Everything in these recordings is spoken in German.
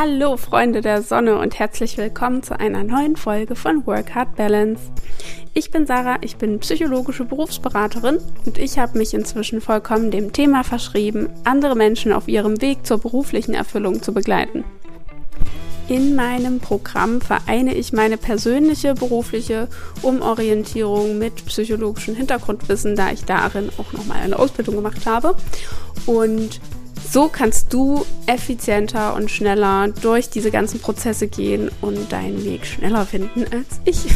Hallo Freunde der Sonne und herzlich willkommen zu einer neuen Folge von Work Hard Balance. Ich bin Sarah, ich bin psychologische Berufsberaterin und ich habe mich inzwischen vollkommen dem Thema verschrieben, andere Menschen auf ihrem Weg zur beruflichen Erfüllung zu begleiten. In meinem Programm vereine ich meine persönliche berufliche Umorientierung mit psychologischem Hintergrundwissen, da ich darin auch nochmal eine Ausbildung gemacht habe. Und so kannst du effizienter und schneller durch diese ganzen Prozesse gehen und deinen Weg schneller finden als ich.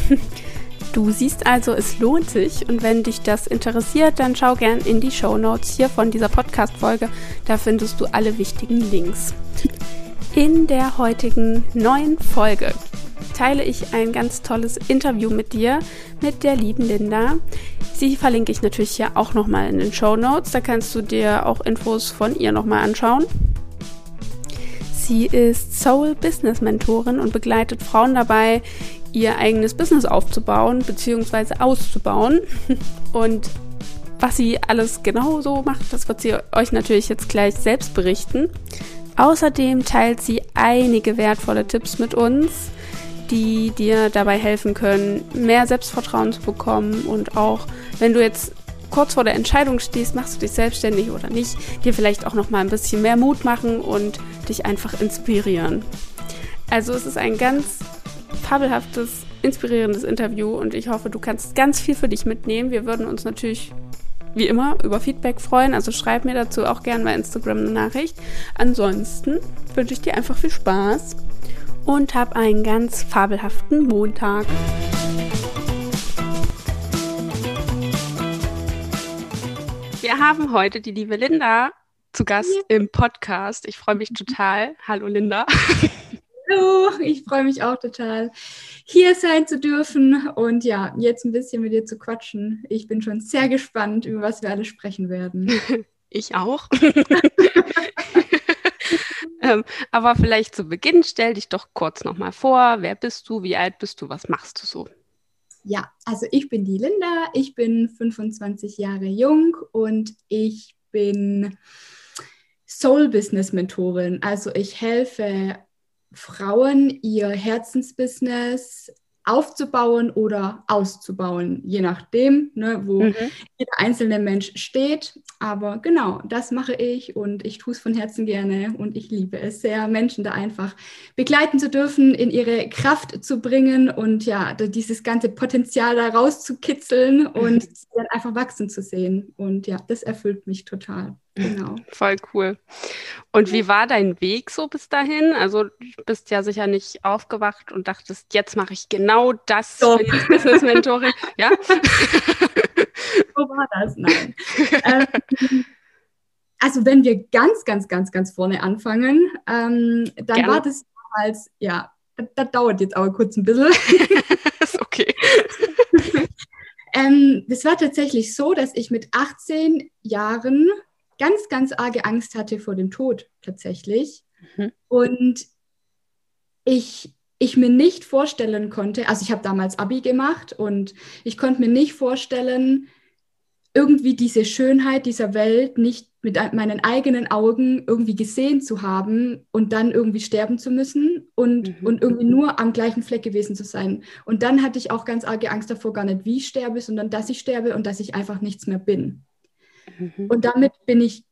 Du siehst also, es lohnt sich und wenn dich das interessiert, dann schau gern in die Show Notes hier von dieser Podcast-Folge. Da findest du alle wichtigen Links. In der heutigen neuen Folge teile ich ein ganz tolles Interview mit dir, mit der lieben Linda. Sie verlinke ich natürlich hier auch nochmal in den Show Notes. Da kannst du dir auch Infos von ihr nochmal anschauen. Sie ist Soul Business Mentorin und begleitet Frauen dabei, ihr eigenes Business aufzubauen bzw. auszubauen. Und was sie alles genau so macht, das wird sie euch natürlich jetzt gleich selbst berichten. Außerdem teilt sie einige wertvolle Tipps mit uns, die dir dabei helfen können, mehr Selbstvertrauen zu bekommen und auch, wenn du jetzt kurz vor der Entscheidung stehst, machst du dich selbstständig oder nicht, dir vielleicht auch noch mal ein bisschen mehr Mut machen und dich einfach inspirieren. Also es ist ein ganz fabelhaftes, inspirierendes Interview und ich hoffe, du kannst ganz viel für dich mitnehmen. Wir würden uns natürlich wie immer über Feedback freuen, also schreib mir dazu auch gerne bei Instagram eine Nachricht. Ansonsten wünsche ich dir einfach viel Spaß und hab einen ganz fabelhaften Montag. Wir haben heute die liebe Linda zu Gast ja. im Podcast. Ich freue mich total. Hallo Linda. Hallo, ich freue mich auch total, hier sein zu dürfen und ja, jetzt ein bisschen mit dir zu quatschen. Ich bin schon sehr gespannt, über was wir alle sprechen werden. Ich auch. ähm, aber vielleicht zu Beginn stell dich doch kurz nochmal vor. Wer bist du? Wie alt bist du? Was machst du so? Ja, also ich bin die Linda. Ich bin 25 Jahre jung und ich bin Soul Business Mentorin. Also ich helfe Frauen, ihr Herzensbusiness aufzubauen oder auszubauen, je nachdem, ne, wo mhm. jeder einzelne Mensch steht. Aber genau, das mache ich und ich tue es von Herzen gerne und ich liebe es sehr, Menschen da einfach begleiten zu dürfen, in ihre Kraft zu bringen und ja, dieses ganze Potenzial da rauszukitzeln und mhm. dann einfach wachsen zu sehen. Und ja, das erfüllt mich total. Genau. Voll cool. Und wie war dein Weg so bis dahin? Also du bist ja sicher nicht aufgewacht und dachtest, jetzt mache ich genau das so. für Business Mentoring. ja? so war das, nein. ähm, also wenn wir ganz, ganz, ganz, ganz vorne anfangen, ähm, dann Gerne. war das damals, ja, das, das, dauert jetzt aber kurz ein bisschen. ist okay. ähm, das war tatsächlich so, dass ich mit 18 Jahren ganz, ganz arge Angst hatte vor dem Tod tatsächlich. Mhm. Und ich, ich mir nicht vorstellen konnte, also ich habe damals ABI gemacht und ich konnte mir nicht vorstellen, irgendwie diese Schönheit dieser Welt nicht mit meinen eigenen Augen irgendwie gesehen zu haben und dann irgendwie sterben zu müssen und, mhm. und irgendwie nur am gleichen Fleck gewesen zu sein. Und dann hatte ich auch ganz arge Angst davor, gar nicht wie ich sterbe, sondern dass ich sterbe und dass ich einfach nichts mehr bin. Mhm. Und damit bin ich,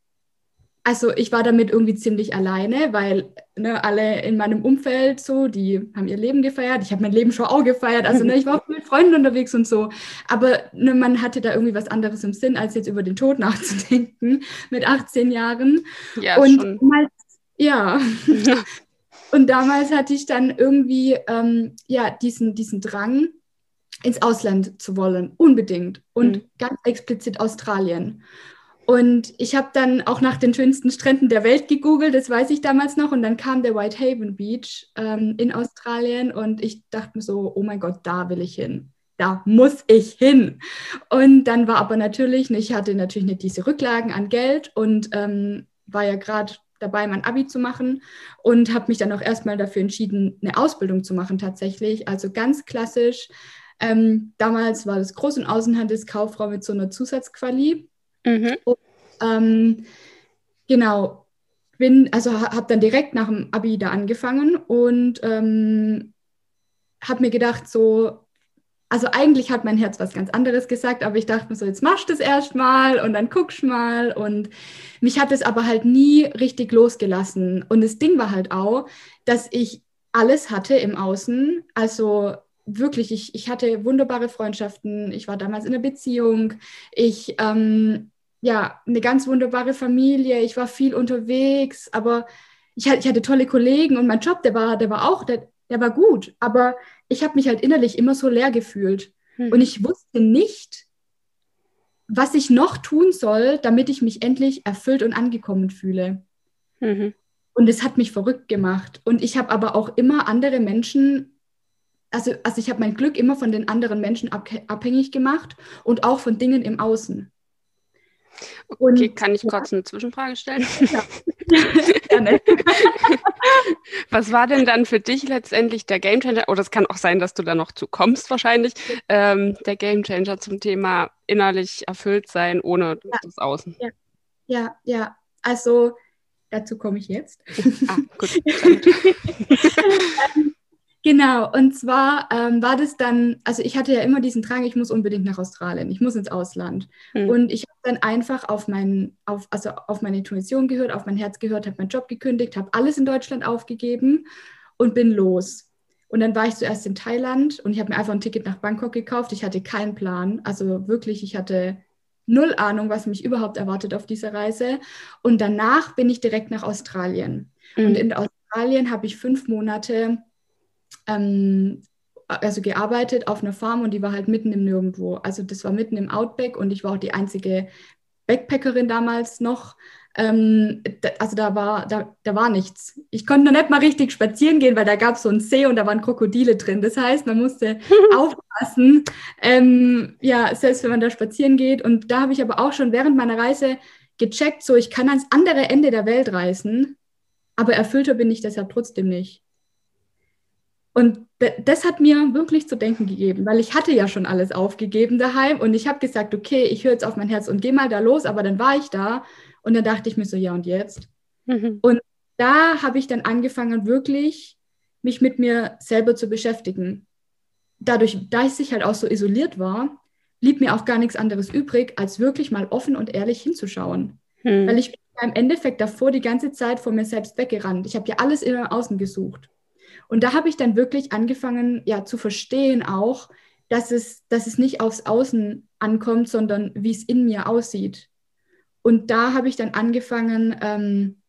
also ich war damit irgendwie ziemlich alleine, weil ne, alle in meinem Umfeld so, die haben ihr Leben gefeiert. Ich habe mein Leben schon auch gefeiert. Also ne, ich war auch mit Freunden unterwegs und so. Aber ne, man hatte da irgendwie was anderes im Sinn, als jetzt über den Tod nachzudenken mit 18 Jahren. Ja, und schon. Damals, ja. und damals hatte ich dann irgendwie ähm, ja, diesen, diesen Drang, ins Ausland zu wollen, unbedingt. Und mhm. ganz explizit Australien. Und ich habe dann auch nach den schönsten Stränden der Welt gegoogelt, das weiß ich damals noch. Und dann kam der Whitehaven Beach ähm, in Australien und ich dachte mir so, oh mein Gott, da will ich hin. Da muss ich hin. Und dann war aber natürlich, ich hatte natürlich nicht diese Rücklagen an Geld und ähm, war ja gerade dabei, mein Abi zu machen und habe mich dann auch erstmal dafür entschieden, eine Ausbildung zu machen tatsächlich. Also ganz klassisch ähm, damals war das Groß- und Außenhandelskauffrau mit so einer Zusatzquali. Mhm. Und, ähm, genau, bin, also habe dann direkt nach dem Abi da angefangen und ähm, habe mir gedacht, so, also eigentlich hat mein Herz was ganz anderes gesagt, aber ich dachte mir so, jetzt machst du das erstmal und dann guckst mal. Und mich hat es aber halt nie richtig losgelassen. Und das Ding war halt auch, dass ich alles hatte im Außen. Also wirklich, ich, ich hatte wunderbare Freundschaften. Ich war damals in einer Beziehung. Ich, ähm, ja, eine ganz wunderbare Familie. Ich war viel unterwegs, aber ich, ich hatte tolle Kollegen und mein Job, der war, der war auch, der, der war gut. Aber ich habe mich halt innerlich immer so leer gefühlt. Mhm. Und ich wusste nicht, was ich noch tun soll, damit ich mich endlich erfüllt und angekommen fühle. Mhm. Und es hat mich verrückt gemacht. Und ich habe aber auch immer andere Menschen, also, also ich habe mein Glück immer von den anderen Menschen abhängig gemacht und auch von Dingen im Außen. Okay, und, kann ich ja. kurz eine Zwischenfrage stellen? Ja. Gerne. Was war denn dann für dich letztendlich der Gamechanger? Oder es kann auch sein, dass du da noch zu kommst wahrscheinlich. Ähm, der Gamechanger zum Thema innerlich erfüllt sein ohne ja. das Außen. Ja, ja, ja. Also dazu komme ich jetzt. Ah, gut. Genau, und zwar ähm, war das dann, also ich hatte ja immer diesen Drang, ich muss unbedingt nach Australien, ich muss ins Ausland. Mhm. Und ich habe dann einfach auf, mein, auf, also auf meine Intuition gehört, auf mein Herz gehört, habe meinen Job gekündigt, habe alles in Deutschland aufgegeben und bin los. Und dann war ich zuerst in Thailand und ich habe mir einfach ein Ticket nach Bangkok gekauft. Ich hatte keinen Plan, also wirklich, ich hatte null Ahnung, was mich überhaupt erwartet auf dieser Reise. Und danach bin ich direkt nach Australien. Mhm. Und in Australien habe ich fünf Monate ähm, also gearbeitet auf einer Farm und die war halt mitten im Nirgendwo. Also das war mitten im Outback und ich war auch die einzige Backpackerin damals noch. Ähm, da, also da war, da, da war nichts. Ich konnte noch nicht mal richtig spazieren gehen, weil da gab es so einen See und da waren Krokodile drin. Das heißt, man musste aufpassen, ähm, ja, selbst wenn man da spazieren geht. Und da habe ich aber auch schon während meiner Reise gecheckt, so ich kann ans andere Ende der Welt reisen, aber erfüllter bin ich deshalb trotzdem nicht. Und das hat mir wirklich zu denken gegeben, weil ich hatte ja schon alles aufgegeben daheim und ich habe gesagt, okay, ich höre jetzt auf mein Herz und gehe mal da los, aber dann war ich da und dann dachte ich mir so, ja und jetzt? Mhm. Und da habe ich dann angefangen, wirklich mich mit mir selber zu beschäftigen. Dadurch, da ich halt auch so isoliert war, blieb mir auch gar nichts anderes übrig, als wirklich mal offen und ehrlich hinzuschauen. Mhm. Weil ich bin im Endeffekt davor die ganze Zeit vor mir selbst weggerannt. Ich habe ja alles im Außen gesucht. Und da habe ich dann wirklich angefangen, ja, zu verstehen auch, dass es, dass es nicht aufs Außen ankommt, sondern wie es in mir aussieht. Und da habe ich dann angefangen, ähm,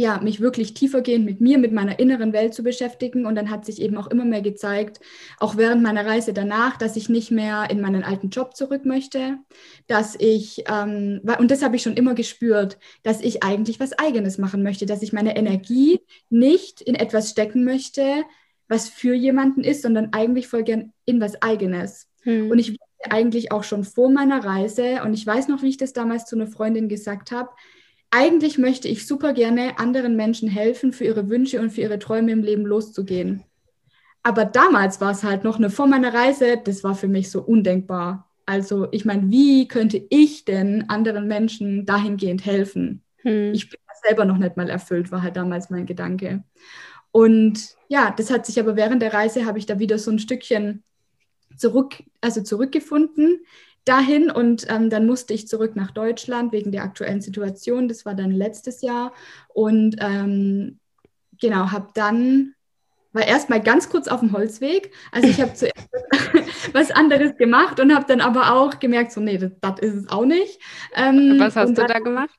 ja, mich wirklich tiefergehend mit mir, mit meiner inneren Welt zu beschäftigen. Und dann hat sich eben auch immer mehr gezeigt, auch während meiner Reise danach, dass ich nicht mehr in meinen alten Job zurück möchte, dass ich, ähm, und das habe ich schon immer gespürt, dass ich eigentlich was Eigenes machen möchte, dass ich meine Energie nicht in etwas stecken möchte, was für jemanden ist, sondern eigentlich voll gern in was Eigenes. Hm. Und ich eigentlich auch schon vor meiner Reise, und ich weiß noch, wie ich das damals zu einer Freundin gesagt habe, eigentlich möchte ich super gerne anderen Menschen helfen, für ihre Wünsche und für ihre Träume im Leben loszugehen. Aber damals war es halt noch eine vor meiner Reise, das war für mich so undenkbar. Also ich meine, wie könnte ich denn anderen Menschen dahingehend helfen? Hm. Ich bin selber noch nicht mal erfüllt, war halt damals mein Gedanke. Und ja, das hat sich aber während der Reise, habe ich da wieder so ein Stückchen zurück, also zurückgefunden dahin und ähm, dann musste ich zurück nach Deutschland wegen der aktuellen Situation. Das war dann letztes Jahr und ähm, genau, habe dann war erstmal ganz kurz auf dem Holzweg. Also ich habe zuerst was anderes gemacht und habe dann aber auch gemerkt, so nee, das, das ist es auch nicht. Ähm, was hast du da gemacht?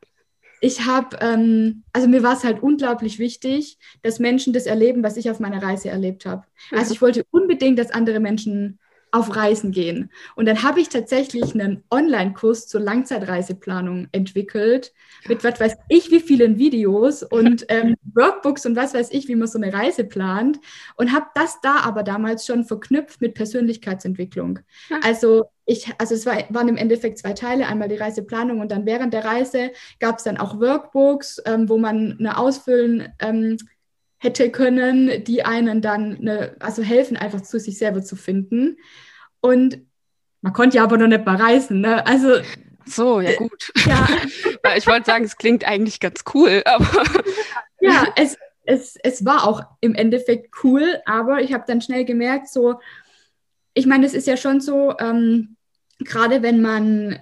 Ich habe, ähm, also mir war es halt unglaublich wichtig, dass Menschen das erleben, was ich auf meiner Reise erlebt habe. Also ich wollte unbedingt, dass andere Menschen auf Reisen gehen. Und dann habe ich tatsächlich einen Online-Kurs zur Langzeitreiseplanung entwickelt, mit was weiß ich wie vielen Videos und ähm, Workbooks und was weiß ich, wie man so eine Reise plant. Und habe das da aber damals schon verknüpft mit Persönlichkeitsentwicklung. Also ich, also es war, waren im Endeffekt zwei Teile, einmal die Reiseplanung und dann während der Reise gab es dann auch Workbooks, ähm, wo man eine ausfüllen ähm, hätte können, die einen dann, eine, also helfen, einfach zu sich selber zu finden. Und man konnte ja aber noch nicht mal reisen. Ne? Also So, ja gut. Ja. ich wollte sagen, es klingt eigentlich ganz cool, aber. ja, es, es, es war auch im Endeffekt cool, aber ich habe dann schnell gemerkt, so, ich meine, es ist ja schon so, ähm, gerade wenn man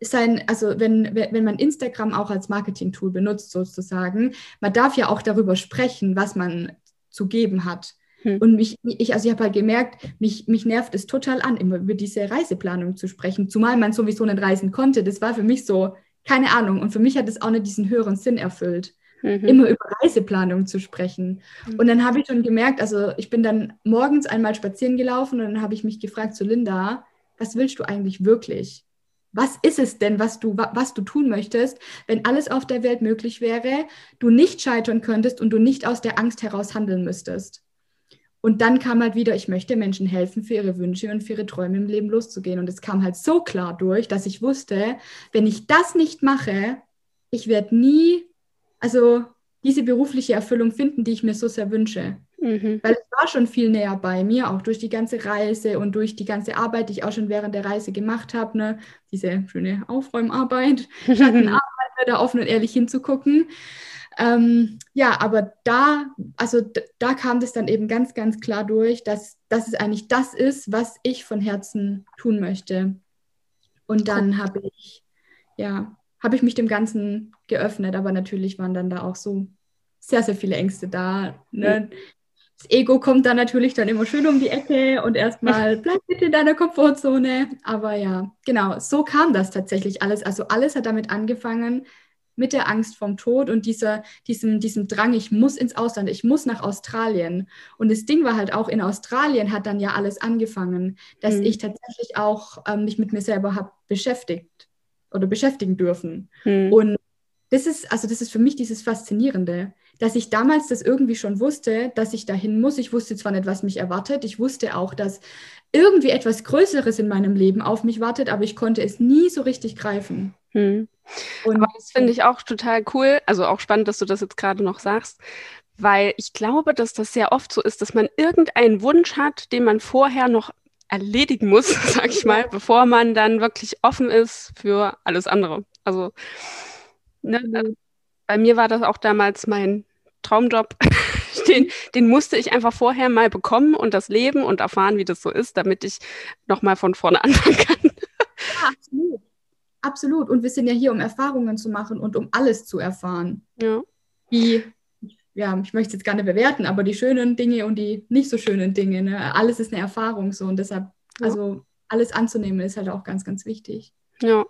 sein, also wenn, wenn man Instagram auch als Marketing-Tool benutzt, sozusagen, man darf ja auch darüber sprechen, was man zu geben hat. Hm. Und mich, ich, also ich habe halt gemerkt, mich, mich nervt es total an, immer über diese Reiseplanung zu sprechen, zumal man sowieso nicht reisen konnte. Das war für mich so, keine Ahnung. Und für mich hat es auch nicht diesen höheren Sinn erfüllt, mhm. immer über Reiseplanung zu sprechen. Mhm. Und dann habe ich schon gemerkt, also ich bin dann morgens einmal spazieren gelaufen und dann habe ich mich gefragt zu Linda, was willst du eigentlich wirklich? Was ist es denn, was du, was du tun möchtest, wenn alles auf der Welt möglich wäre, du nicht scheitern könntest und du nicht aus der Angst heraus handeln müsstest? Und dann kam halt wieder, ich möchte Menschen helfen, für ihre Wünsche und für ihre Träume im Leben loszugehen. Und es kam halt so klar durch, dass ich wusste, wenn ich das nicht mache, ich werde nie, also diese berufliche Erfüllung finden, die ich mir so sehr wünsche. Mhm. Weil es war schon viel näher bei mir, auch durch die ganze Reise und durch die ganze Arbeit, die ich auch schon während der Reise gemacht habe. Ne? Diese schöne Aufräumarbeit, Schattenarbeit, da offen und ehrlich hinzugucken. Ähm, ja, aber da, also da kam das dann eben ganz, ganz klar durch, dass, dass es eigentlich das ist, was ich von Herzen tun möchte. Und dann cool. habe ich, ja, habe ich mich dem Ganzen geöffnet, aber natürlich waren dann da auch so sehr, sehr viele Ängste da. Ne? Das Ego kommt dann natürlich dann immer schön um die Ecke und erstmal bleib bitte in deiner Komfortzone. Aber ja, genau, so kam das tatsächlich alles. Also alles hat damit angefangen, mit der Angst vom Tod und dieser, diesem, diesem Drang, ich muss ins Ausland, ich muss nach Australien. Und das Ding war halt auch, in Australien hat dann ja alles angefangen, dass mhm. ich tatsächlich auch ähm, mich mit mir selber habe beschäftigt oder beschäftigen dürfen. Mhm. Und das ist, also das ist für mich dieses Faszinierende, dass ich damals das irgendwie schon wusste, dass ich dahin muss. Ich wusste zwar nicht, was mich erwartet, ich wusste auch, dass irgendwie etwas Größeres in meinem Leben auf mich wartet, aber ich konnte es nie so richtig greifen. Hm. Und aber das finde ich auch total cool, also auch spannend, dass du das jetzt gerade noch sagst, weil ich glaube, dass das sehr oft so ist, dass man irgendeinen Wunsch hat, den man vorher noch erledigen muss, sag ich mal, bevor man dann wirklich offen ist für alles andere. Also, ne, also bei mir war das auch damals mein Traumjob. den, den musste ich einfach vorher mal bekommen und das leben und erfahren, wie das so ist, damit ich nochmal von vorne anfangen kann. Ja, absolut. Absolut. Und wir sind ja hier, um Erfahrungen zu machen und um alles zu erfahren. Ja. Die, ja, ich möchte es jetzt gar nicht bewerten, aber die schönen Dinge und die nicht so schönen Dinge. Ne? Alles ist eine Erfahrung so und deshalb, ja. also alles anzunehmen, ist halt auch ganz, ganz wichtig. Ja.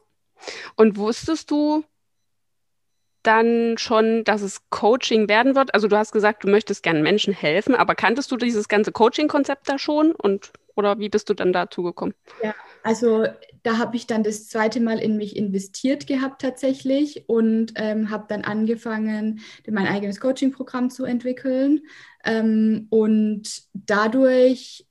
Und wusstest du, dann schon, dass es Coaching werden wird? Also du hast gesagt, du möchtest gerne Menschen helfen, aber kanntest du dieses ganze Coaching-Konzept da schon und oder wie bist du dann dazu gekommen? Ja, also da habe ich dann das zweite Mal in mich investiert gehabt tatsächlich und ähm, habe dann angefangen, mein eigenes Coaching-Programm zu entwickeln. Ähm, und dadurch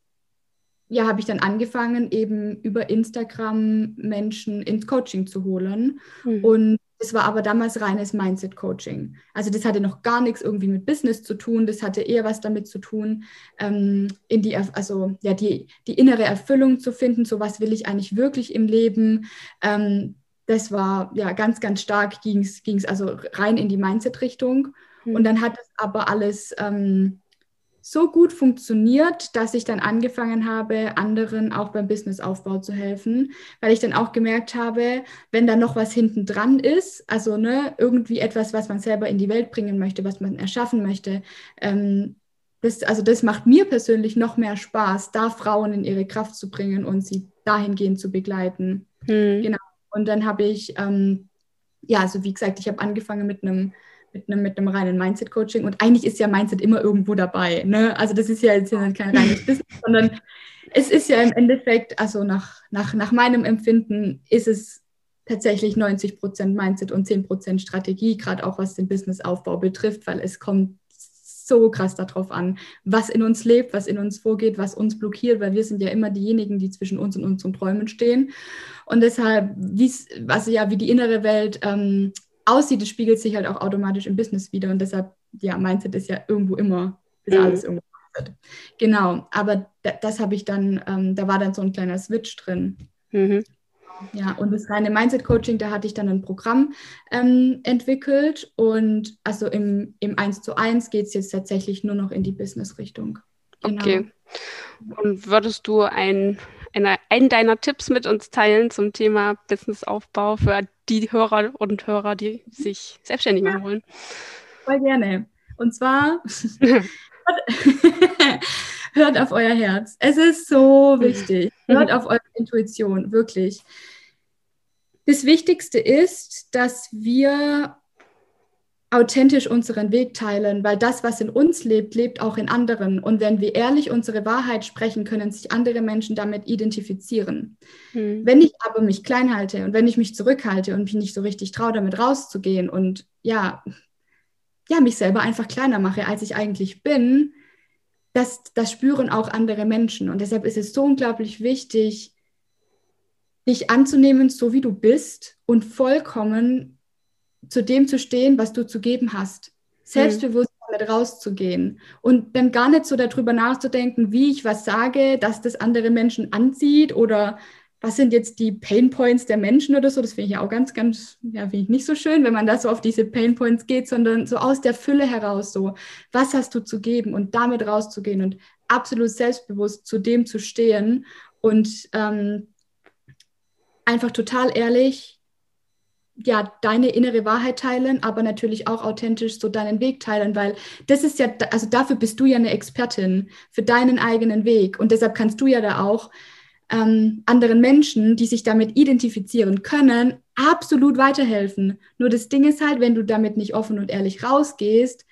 ja, habe ich dann angefangen, eben über Instagram Menschen ins Coaching zu holen. Mhm. Und das war aber damals reines Mindset-Coaching. Also das hatte noch gar nichts irgendwie mit Business zu tun. Das hatte eher was damit zu tun, ähm, in die, also ja, die, die innere Erfüllung zu finden. So was will ich eigentlich wirklich im Leben. Ähm, das war ja ganz, ganz stark ging es also rein in die Mindset-Richtung. Mhm. Und dann hat es aber alles ähm, so gut funktioniert, dass ich dann angefangen habe, anderen auch beim Businessaufbau zu helfen, weil ich dann auch gemerkt habe, wenn da noch was hinten dran ist, also ne, irgendwie etwas, was man selber in die Welt bringen möchte, was man erschaffen möchte, ähm, das, also das macht mir persönlich noch mehr Spaß, da Frauen in ihre Kraft zu bringen und sie dahingehend zu begleiten. Hm. Genau. Und dann habe ich, ähm, ja, also wie gesagt, ich habe angefangen mit einem mit einem, mit einem reinen Mindset-Coaching. Und eigentlich ist ja Mindset immer irgendwo dabei. Ne? Also das ist ja jetzt kein reines Business, sondern es ist ja im Endeffekt, also nach, nach, nach meinem Empfinden ist es tatsächlich 90 Prozent Mindset und 10 Prozent Strategie, gerade auch was den Businessaufbau betrifft, weil es kommt so krass darauf an, was in uns lebt, was in uns vorgeht, was uns blockiert, weil wir sind ja immer diejenigen, die zwischen uns und unseren Träumen stehen. Und deshalb, also ja, wie die innere Welt ähm, aussieht, das spiegelt sich halt auch automatisch im Business wieder. Und deshalb, ja, Mindset ist ja irgendwo immer, ist mhm. alles irgendwo. Genau, aber das habe ich dann, ähm, da war dann so ein kleiner Switch drin. Mhm. Ja, und das reine Mindset-Coaching, da hatte ich dann ein Programm ähm, entwickelt und also im, im 1 zu 1 geht es jetzt tatsächlich nur noch in die Business-Richtung. Genau. Okay. Und würdest du ein, eine, einen deiner Tipps mit uns teilen zum Thema Businessaufbau für die Hörer und Hörer, die sich selbstständig machen wollen? Voll gerne. Und zwar hört auf euer Herz. Es ist so wichtig. Hört auf eure Intuition, wirklich. Das Wichtigste ist, dass wir authentisch unseren Weg teilen, weil das, was in uns lebt, lebt auch in anderen. Und wenn wir ehrlich unsere Wahrheit sprechen, können sich andere Menschen damit identifizieren. Hm. Wenn ich aber mich klein halte und wenn ich mich zurückhalte und mich nicht so richtig traue, damit rauszugehen und ja, ja, mich selber einfach kleiner mache, als ich eigentlich bin, das, das spüren auch andere Menschen. Und deshalb ist es so unglaublich wichtig, dich anzunehmen, so wie du bist und vollkommen zu dem zu stehen, was du zu geben hast. Selbstbewusst mhm. damit rauszugehen und dann gar nicht so darüber nachzudenken, wie ich was sage, dass das andere Menschen anzieht oder was sind jetzt die Pain Points der Menschen oder so. Das finde ich ja auch ganz, ganz, ja, finde ich nicht so schön, wenn man da so auf diese Pain Points geht, sondern so aus der Fülle heraus so, was hast du zu geben und damit rauszugehen und absolut selbstbewusst zu dem zu stehen und ähm, einfach total ehrlich ja, deine innere Wahrheit teilen, aber natürlich auch authentisch so deinen Weg teilen, weil das ist ja, also dafür bist du ja eine Expertin für deinen eigenen Weg und deshalb kannst du ja da auch ähm, anderen Menschen, die sich damit identifizieren können, absolut weiterhelfen. Nur das Ding ist halt, wenn du damit nicht offen und ehrlich rausgehst,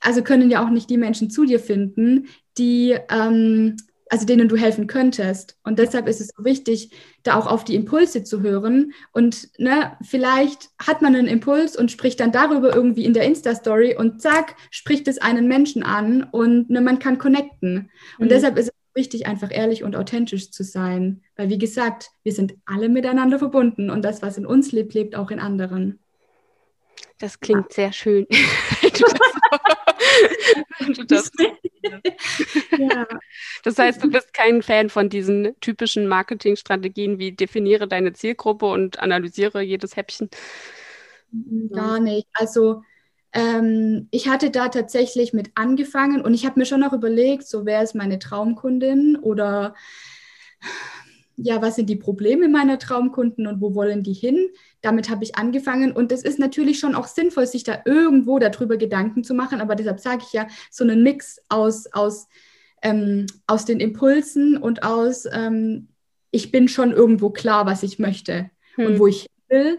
also können ja auch nicht die Menschen zu dir finden, die, ähm, also denen du helfen könntest. Und deshalb ist es so wichtig, da auch auf die Impulse zu hören. Und ne, vielleicht hat man einen Impuls und spricht dann darüber irgendwie in der Insta-Story und zack, spricht es einen Menschen an und ne, man kann connecten. Und mhm. deshalb ist es wichtig, einfach ehrlich und authentisch zu sein. Weil, wie gesagt, wir sind alle miteinander verbunden und das, was in uns lebt, lebt auch in anderen. Das klingt ja. sehr schön. du das, ja. das heißt, du bist kein Fan von diesen typischen Marketingstrategien wie definiere deine Zielgruppe und analysiere jedes Häppchen. Gar nicht. Also ähm, ich hatte da tatsächlich mit angefangen und ich habe mir schon auch überlegt, so wer ist meine Traumkundin oder ja, was sind die Probleme meiner Traumkunden und wo wollen die hin? Damit habe ich angefangen und es ist natürlich schon auch sinnvoll, sich da irgendwo darüber Gedanken zu machen, aber deshalb sage ich ja, so einen Mix aus, aus, ähm, aus den Impulsen und aus, ähm, ich bin schon irgendwo klar, was ich möchte hm. und wo ich will.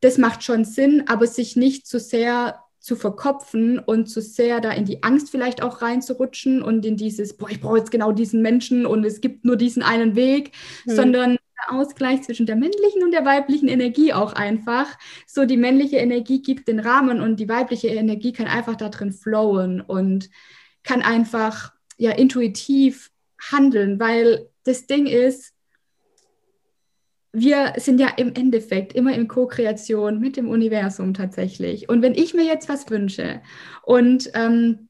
Das macht schon Sinn, aber sich nicht zu sehr zu verkopfen und zu sehr da in die Angst vielleicht auch reinzurutschen und in dieses, boah, ich brauche jetzt genau diesen Menschen und es gibt nur diesen einen Weg, hm. sondern der Ausgleich zwischen der männlichen und der weiblichen Energie auch einfach. So die männliche Energie gibt den Rahmen und die weibliche Energie kann einfach da drin flowen und kann einfach ja intuitiv handeln, weil das Ding ist, wir sind ja im Endeffekt immer in Co-Kreation mit dem Universum tatsächlich. Und wenn ich mir jetzt was wünsche und ähm,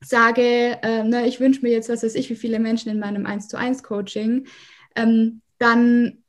sage, äh, ne, ich wünsche mir jetzt, was weiß ich, wie viele Menschen in meinem 1 zu 1 Coaching, ähm, dann,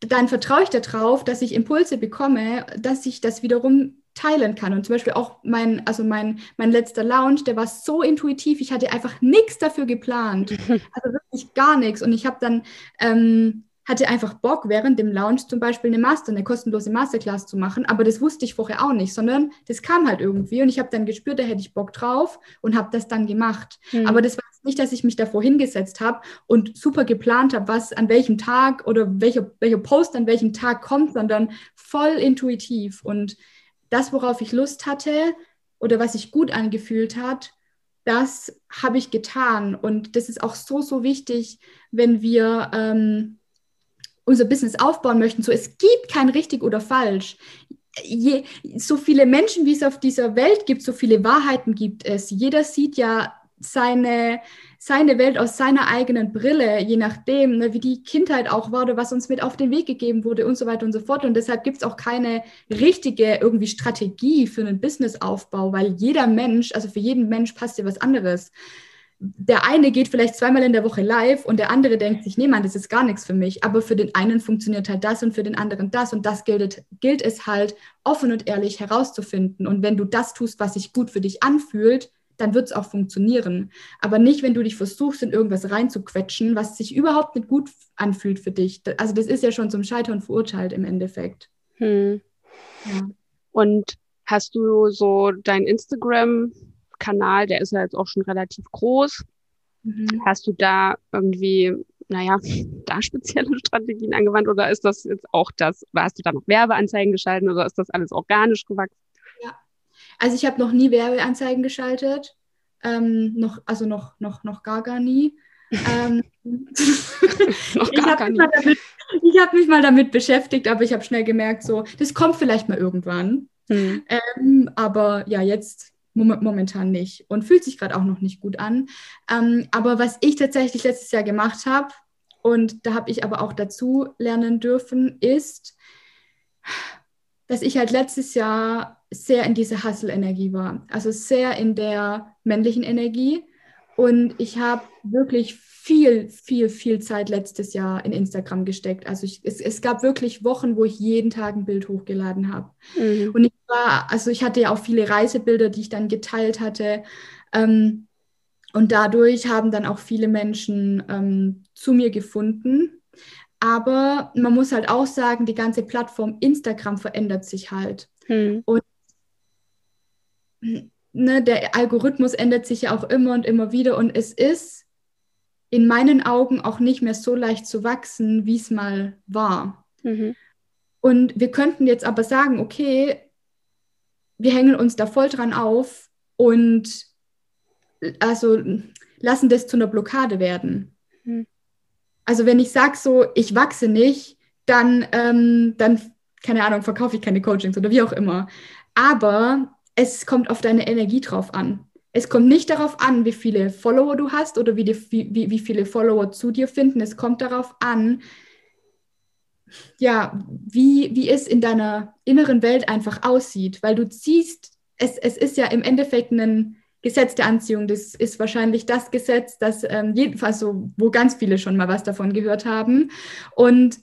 dann vertraue ich darauf, dass ich Impulse bekomme, dass ich das wiederum teilen kann. Und zum Beispiel auch mein, also mein, mein letzter Lounge, der war so intuitiv, ich hatte einfach nichts dafür geplant. Also wirklich gar nichts. Und ich habe dann ähm, hatte einfach Bock, während dem Lounge zum Beispiel eine Master, eine kostenlose Masterclass zu machen, aber das wusste ich vorher auch nicht, sondern das kam halt irgendwie und ich habe dann gespürt, da hätte ich Bock drauf und habe das dann gemacht. Mhm. Aber das war nicht, dass ich mich davor hingesetzt habe und super geplant habe, was an welchem Tag oder welcher, welcher Post an welchem Tag kommt, sondern voll intuitiv und das, worauf ich Lust hatte oder was sich gut angefühlt hat, das habe ich getan. Und das ist auch so, so wichtig, wenn wir ähm, unser Business aufbauen möchten. So, es gibt kein richtig oder falsch. Je, so viele Menschen, wie es auf dieser Welt gibt, so viele Wahrheiten gibt es. Jeder sieht ja seine, seine Welt aus seiner eigenen Brille, je nachdem, ne, wie die Kindheit auch war oder was uns mit auf den Weg gegeben wurde und so weiter und so fort. Und deshalb gibt es auch keine richtige irgendwie Strategie für einen Businessaufbau, weil jeder Mensch, also für jeden Mensch passt ja was anderes. der eine geht vielleicht zweimal in der Woche live und der andere denkt sich, nee, Mann, das ist gar nichts für mich. Aber für den einen funktioniert halt das und für den anderen das. Und das gilt, gilt es halt, offen und ehrlich herauszufinden. Und wenn du das tust, was sich gut für dich anfühlt, dann wird es auch funktionieren. Aber nicht, wenn du dich versuchst, in irgendwas reinzuquetschen, was sich überhaupt nicht gut anfühlt für dich. Also das ist ja schon zum Scheitern verurteilt im Endeffekt. Hm. Ja. Und hast du so dein Instagram Kanal, der ist ja jetzt auch schon relativ groß. Mhm. Hast du da irgendwie, naja, da spezielle Strategien angewandt oder ist das jetzt auch das, hast du da noch Werbeanzeigen geschaltet oder ist das alles organisch gewachsen? Also ich habe noch nie Werbeanzeigen geschaltet, ähm, noch, also noch, noch, noch gar, gar nie. ähm, noch gar, ich habe mich, hab mich mal damit beschäftigt, aber ich habe schnell gemerkt, so, das kommt vielleicht mal irgendwann. Mhm. Ähm, aber ja, jetzt momentan nicht und fühlt sich gerade auch noch nicht gut an. Ähm, aber was ich tatsächlich letztes Jahr gemacht habe, und da habe ich aber auch dazu lernen dürfen, ist, dass ich halt letztes Jahr sehr in dieser Hustle-Energie war. Also sehr in der männlichen Energie. Und ich habe wirklich viel, viel, viel Zeit letztes Jahr in Instagram gesteckt. Also ich, es, es gab wirklich Wochen, wo ich jeden Tag ein Bild hochgeladen habe. Mhm. Und ich war, also ich hatte ja auch viele Reisebilder, die ich dann geteilt hatte. Ähm, und dadurch haben dann auch viele Menschen ähm, zu mir gefunden. Aber man muss halt auch sagen, die ganze Plattform Instagram verändert sich halt. Mhm. Und ne, der Algorithmus ändert sich ja auch immer und immer wieder. Und es ist in meinen Augen auch nicht mehr so leicht zu wachsen, wie es mal war. Mhm. Und wir könnten jetzt aber sagen, okay, wir hängen uns da voll dran auf und also lassen das zu einer Blockade werden. Mhm. Also wenn ich sage so, ich wachse nicht, dann, ähm, dann, keine Ahnung, verkaufe ich keine Coachings oder wie auch immer. Aber es kommt auf deine Energie drauf an. Es kommt nicht darauf an, wie viele Follower du hast oder wie, die, wie, wie viele Follower zu dir finden. Es kommt darauf an, ja, wie, wie es in deiner inneren Welt einfach aussieht, weil du siehst, es, es ist ja im Endeffekt ein Gesetz der Anziehung. Das ist wahrscheinlich das Gesetz, das ähm, jedenfalls so, wo ganz viele schon mal was davon gehört haben. Und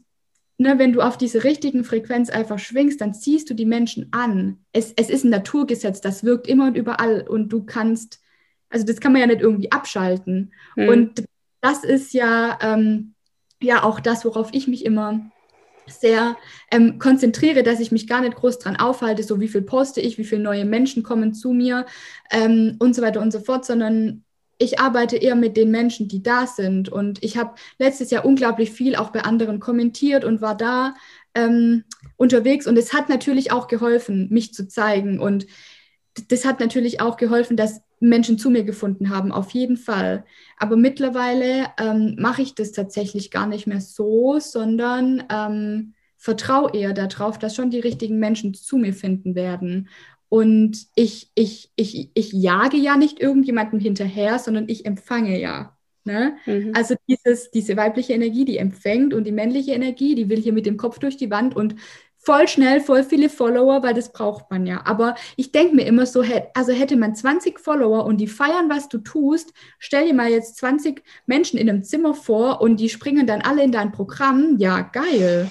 ne, wenn du auf diese richtigen Frequenz einfach schwingst, dann ziehst du die Menschen an. Es, es ist ein Naturgesetz, das wirkt immer und überall und du kannst, also das kann man ja nicht irgendwie abschalten. Hm. Und das ist ja, ähm, ja auch das, worauf ich mich immer sehr ähm, konzentriere, dass ich mich gar nicht groß dran aufhalte, so wie viel poste ich, wie viele neue Menschen kommen zu mir ähm, und so weiter und so fort, sondern ich arbeite eher mit den Menschen, die da sind. Und ich habe letztes Jahr unglaublich viel auch bei anderen kommentiert und war da ähm, unterwegs. Und es hat natürlich auch geholfen, mich zu zeigen. Und das hat natürlich auch geholfen, dass Menschen zu mir gefunden haben, auf jeden Fall. Aber mittlerweile ähm, mache ich das tatsächlich gar nicht mehr so, sondern ähm, vertraue eher darauf, dass schon die richtigen Menschen zu mir finden werden. Und ich, ich, ich, ich jage ja nicht irgendjemandem hinterher, sondern ich empfange ja. Ne? Mhm. Also dieses, diese weibliche Energie, die empfängt und die männliche Energie, die will hier mit dem Kopf durch die Wand und voll schnell, voll viele Follower, weil das braucht man ja. Aber ich denke mir immer so, also hätte man 20 Follower und die feiern, was du tust, stell dir mal jetzt 20 Menschen in einem Zimmer vor und die springen dann alle in dein Programm. Ja, geil.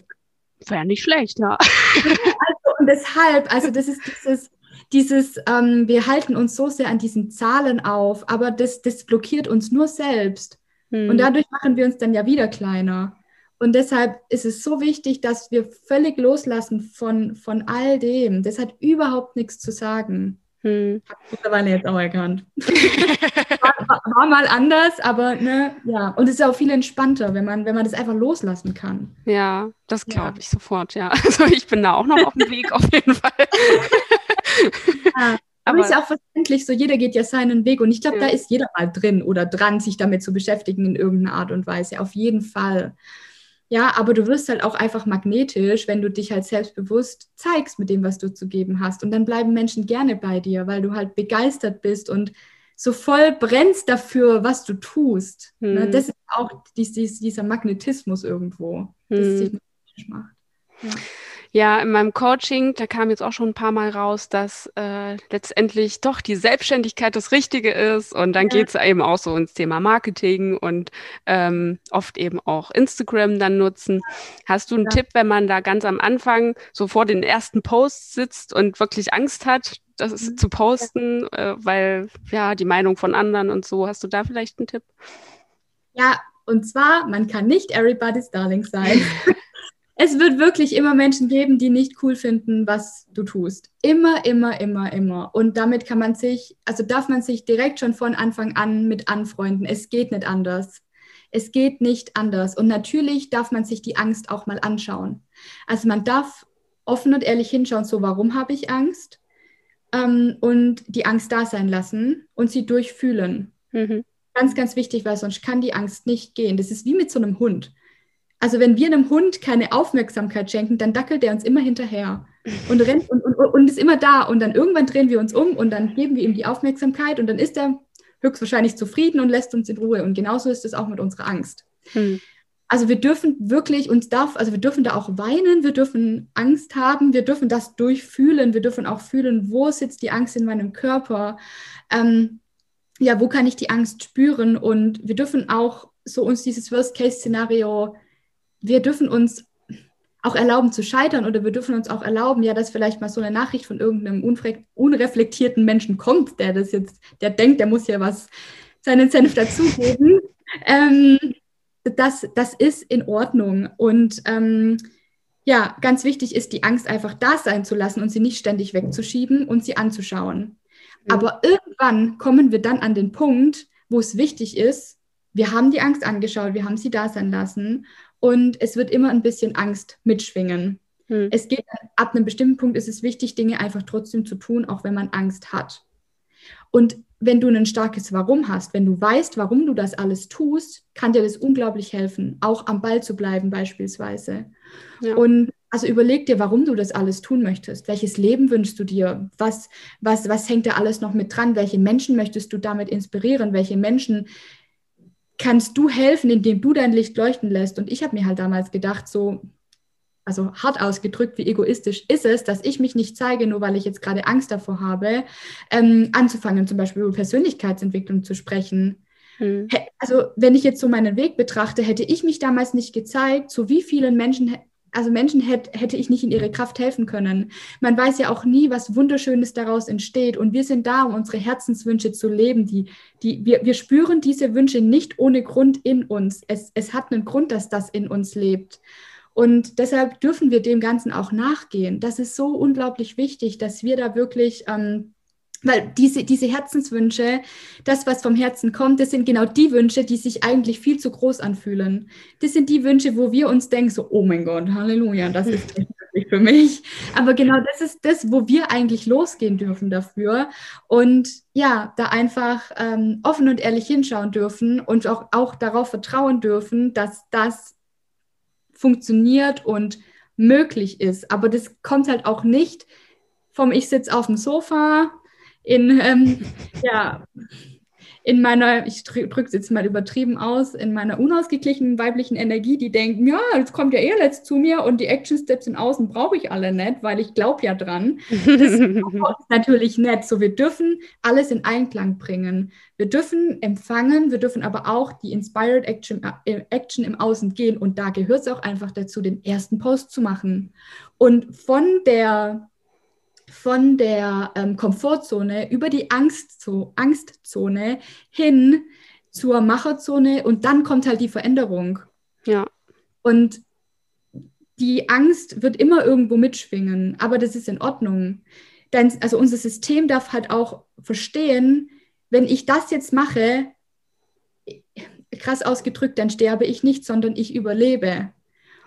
Wäre nicht schlecht, ja. Also, und deshalb, also das ist dieses, dieses, ähm, wir halten uns so sehr an diesen Zahlen auf, aber das, das blockiert uns nur selbst. Hm. Und dadurch machen wir uns dann ja wieder kleiner. Und deshalb ist es so wichtig, dass wir völlig loslassen von, von all dem. Das hat überhaupt nichts zu sagen. Hm. Habe ich mittlerweile jetzt auch erkannt. war, war, mal anders, aber ne, ja. Und es ist auch viel entspannter, wenn man, wenn man das einfach loslassen kann. Ja, das glaube ja. ich sofort, ja. Also ich bin da auch noch auf dem Weg auf jeden Fall. Ja, aber, aber ist ja auch verständlich, so jeder geht ja seinen Weg und ich glaube, ja. da ist jeder mal drin oder dran, sich damit zu beschäftigen in irgendeiner Art und Weise, auf jeden Fall. Ja, aber du wirst halt auch einfach magnetisch, wenn du dich halt selbstbewusst zeigst mit dem, was du zu geben hast. Und dann bleiben Menschen gerne bei dir, weil du halt begeistert bist und so voll brennst dafür, was du tust. Ne, hm. Das ist auch dies, dies, dieser Magnetismus irgendwo, hm. das sich macht. Ja. Ja, in meinem Coaching, da kam jetzt auch schon ein paar Mal raus, dass äh, letztendlich doch die Selbstständigkeit das Richtige ist. Und dann ja. geht es eben auch so ins Thema Marketing und ähm, oft eben auch Instagram dann nutzen. Hast du einen ja. Tipp, wenn man da ganz am Anfang so vor den ersten Posts sitzt und wirklich Angst hat, das mhm. zu posten, äh, weil ja die Meinung von anderen und so. Hast du da vielleicht einen Tipp? Ja, und zwar, man kann nicht everybody's darling sein. es wird wirklich immer Menschen geben, die nicht cool finden, was du tust. Immer, immer, immer, immer. Und damit kann man sich, also darf man sich direkt schon von Anfang an mit anfreunden. Es geht nicht anders. Es geht nicht anders. Und natürlich darf man sich die Angst auch mal anschauen. Also man darf offen und ehrlich hinschauen, so warum habe ich Angst? Ähm, und die Angst da sein lassen und sie durchfühlen. Mhm. Ganz, ganz wichtig, weil sonst kann die Angst nicht gehen. Das ist wie mit so einem Hund. Also wenn wir einem Hund keine Aufmerksamkeit schenken, dann dackelt er uns immer hinterher und rennt und, und, und ist immer da. Und dann irgendwann drehen wir uns um und dann geben wir ihm die Aufmerksamkeit und dann ist er höchstwahrscheinlich zufrieden und lässt uns in Ruhe. Und genauso ist es auch mit unserer Angst. Hm. Also wir dürfen wirklich uns darf, also wir dürfen da auch weinen, wir dürfen Angst haben, wir dürfen das durchfühlen, wir dürfen auch fühlen, wo sitzt die Angst in meinem Körper. Ähm, ja, wo kann ich die Angst spüren? Und wir dürfen auch so uns dieses Worst-Case-Szenario wir dürfen uns auch erlauben zu scheitern oder wir dürfen uns auch erlauben, ja, dass vielleicht mal so eine Nachricht von irgendeinem unreflektierten Menschen kommt, der das jetzt, der denkt, der muss ja was, seinen Senf dazugeben. ähm, das, das ist in Ordnung. Und ähm, ja, ganz wichtig ist, die Angst einfach da sein zu lassen und sie nicht ständig wegzuschieben und sie anzuschauen. Mhm. Aber irgendwann kommen wir dann an den Punkt, wo es wichtig ist, wir haben die Angst angeschaut, wir haben sie da sein lassen und es wird immer ein bisschen Angst mitschwingen. Hm. Es geht ab einem bestimmten Punkt ist es wichtig, Dinge einfach trotzdem zu tun, auch wenn man Angst hat. Und wenn du ein starkes Warum hast, wenn du weißt, warum du das alles tust, kann dir das unglaublich helfen, auch am Ball zu bleiben beispielsweise. Ja. Und also überleg dir, warum du das alles tun möchtest. Welches Leben wünschst du dir? Was, was, was hängt da alles noch mit dran? Welche Menschen möchtest du damit inspirieren? Welche Menschen kannst du helfen, indem du dein Licht leuchten lässt. Und ich habe mir halt damals gedacht, so, also hart ausgedrückt, wie egoistisch ist es, dass ich mich nicht zeige, nur weil ich jetzt gerade Angst davor habe, ähm, anzufangen, zum Beispiel über Persönlichkeitsentwicklung zu sprechen. Hm. Also wenn ich jetzt so meinen Weg betrachte, hätte ich mich damals nicht gezeigt, zu wie vielen Menschen also Menschen hätte, hätte ich nicht in ihre Kraft helfen können. Man weiß ja auch nie, was Wunderschönes daraus entsteht. Und wir sind da, um unsere Herzenswünsche zu leben. Die, die, wir, wir spüren diese Wünsche nicht ohne Grund in uns. Es, es hat einen Grund, dass das in uns lebt. Und deshalb dürfen wir dem Ganzen auch nachgehen. Das ist so unglaublich wichtig, dass wir da wirklich ähm, weil diese, diese Herzenswünsche, das, was vom Herzen kommt, das sind genau die Wünsche, die sich eigentlich viel zu groß anfühlen. Das sind die Wünsche, wo wir uns denken, so, oh mein Gott, Halleluja, das ist nicht wirklich für mich. Aber genau das ist das, wo wir eigentlich losgehen dürfen dafür. Und ja, da einfach ähm, offen und ehrlich hinschauen dürfen und auch, auch darauf vertrauen dürfen, dass das funktioniert und möglich ist. Aber das kommt halt auch nicht vom Ich sitze auf dem Sofa, in, ähm, ja, in meiner, ich drücke es jetzt mal übertrieben aus, in meiner unausgeglichenen weiblichen Energie, die denken, ja, jetzt kommt ja eh letzt zu mir und die Action-Steps in Außen brauche ich alle nicht, weil ich glaube ja dran. Das ist natürlich nett. So, wir dürfen alles in Einklang bringen. Wir dürfen empfangen, wir dürfen aber auch die Inspired Action, äh, Action im Außen gehen und da gehört es auch einfach dazu, den ersten Post zu machen. Und von der von der ähm, Komfortzone über die Angstzo Angstzone hin zur Macherzone und dann kommt halt die Veränderung. Ja. Und die Angst wird immer irgendwo mitschwingen, aber das ist in Ordnung. Denn, also unser System darf halt auch verstehen, wenn ich das jetzt mache, krass ausgedrückt, dann sterbe ich nicht, sondern ich überlebe.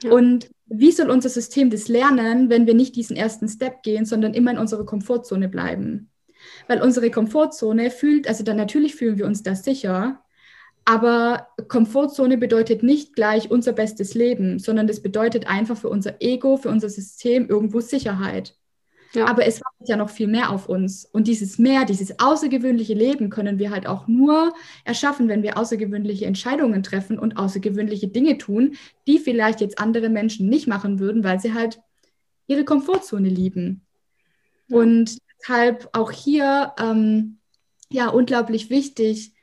Ja. Und wie soll unser System das lernen, wenn wir nicht diesen ersten Step gehen, sondern immer in unserer Komfortzone bleiben? Weil unsere Komfortzone fühlt, also dann natürlich fühlen wir uns da sicher, aber Komfortzone bedeutet nicht gleich unser bestes Leben, sondern das bedeutet einfach für unser Ego, für unser System irgendwo Sicherheit. Ja. Aber es wartet ja noch viel mehr auf uns. Und dieses Mehr, dieses außergewöhnliche Leben können wir halt auch nur erschaffen, wenn wir außergewöhnliche Entscheidungen treffen und außergewöhnliche Dinge tun, die vielleicht jetzt andere Menschen nicht machen würden, weil sie halt ihre Komfortzone lieben. Und deshalb auch hier ähm, ja unglaublich wichtig,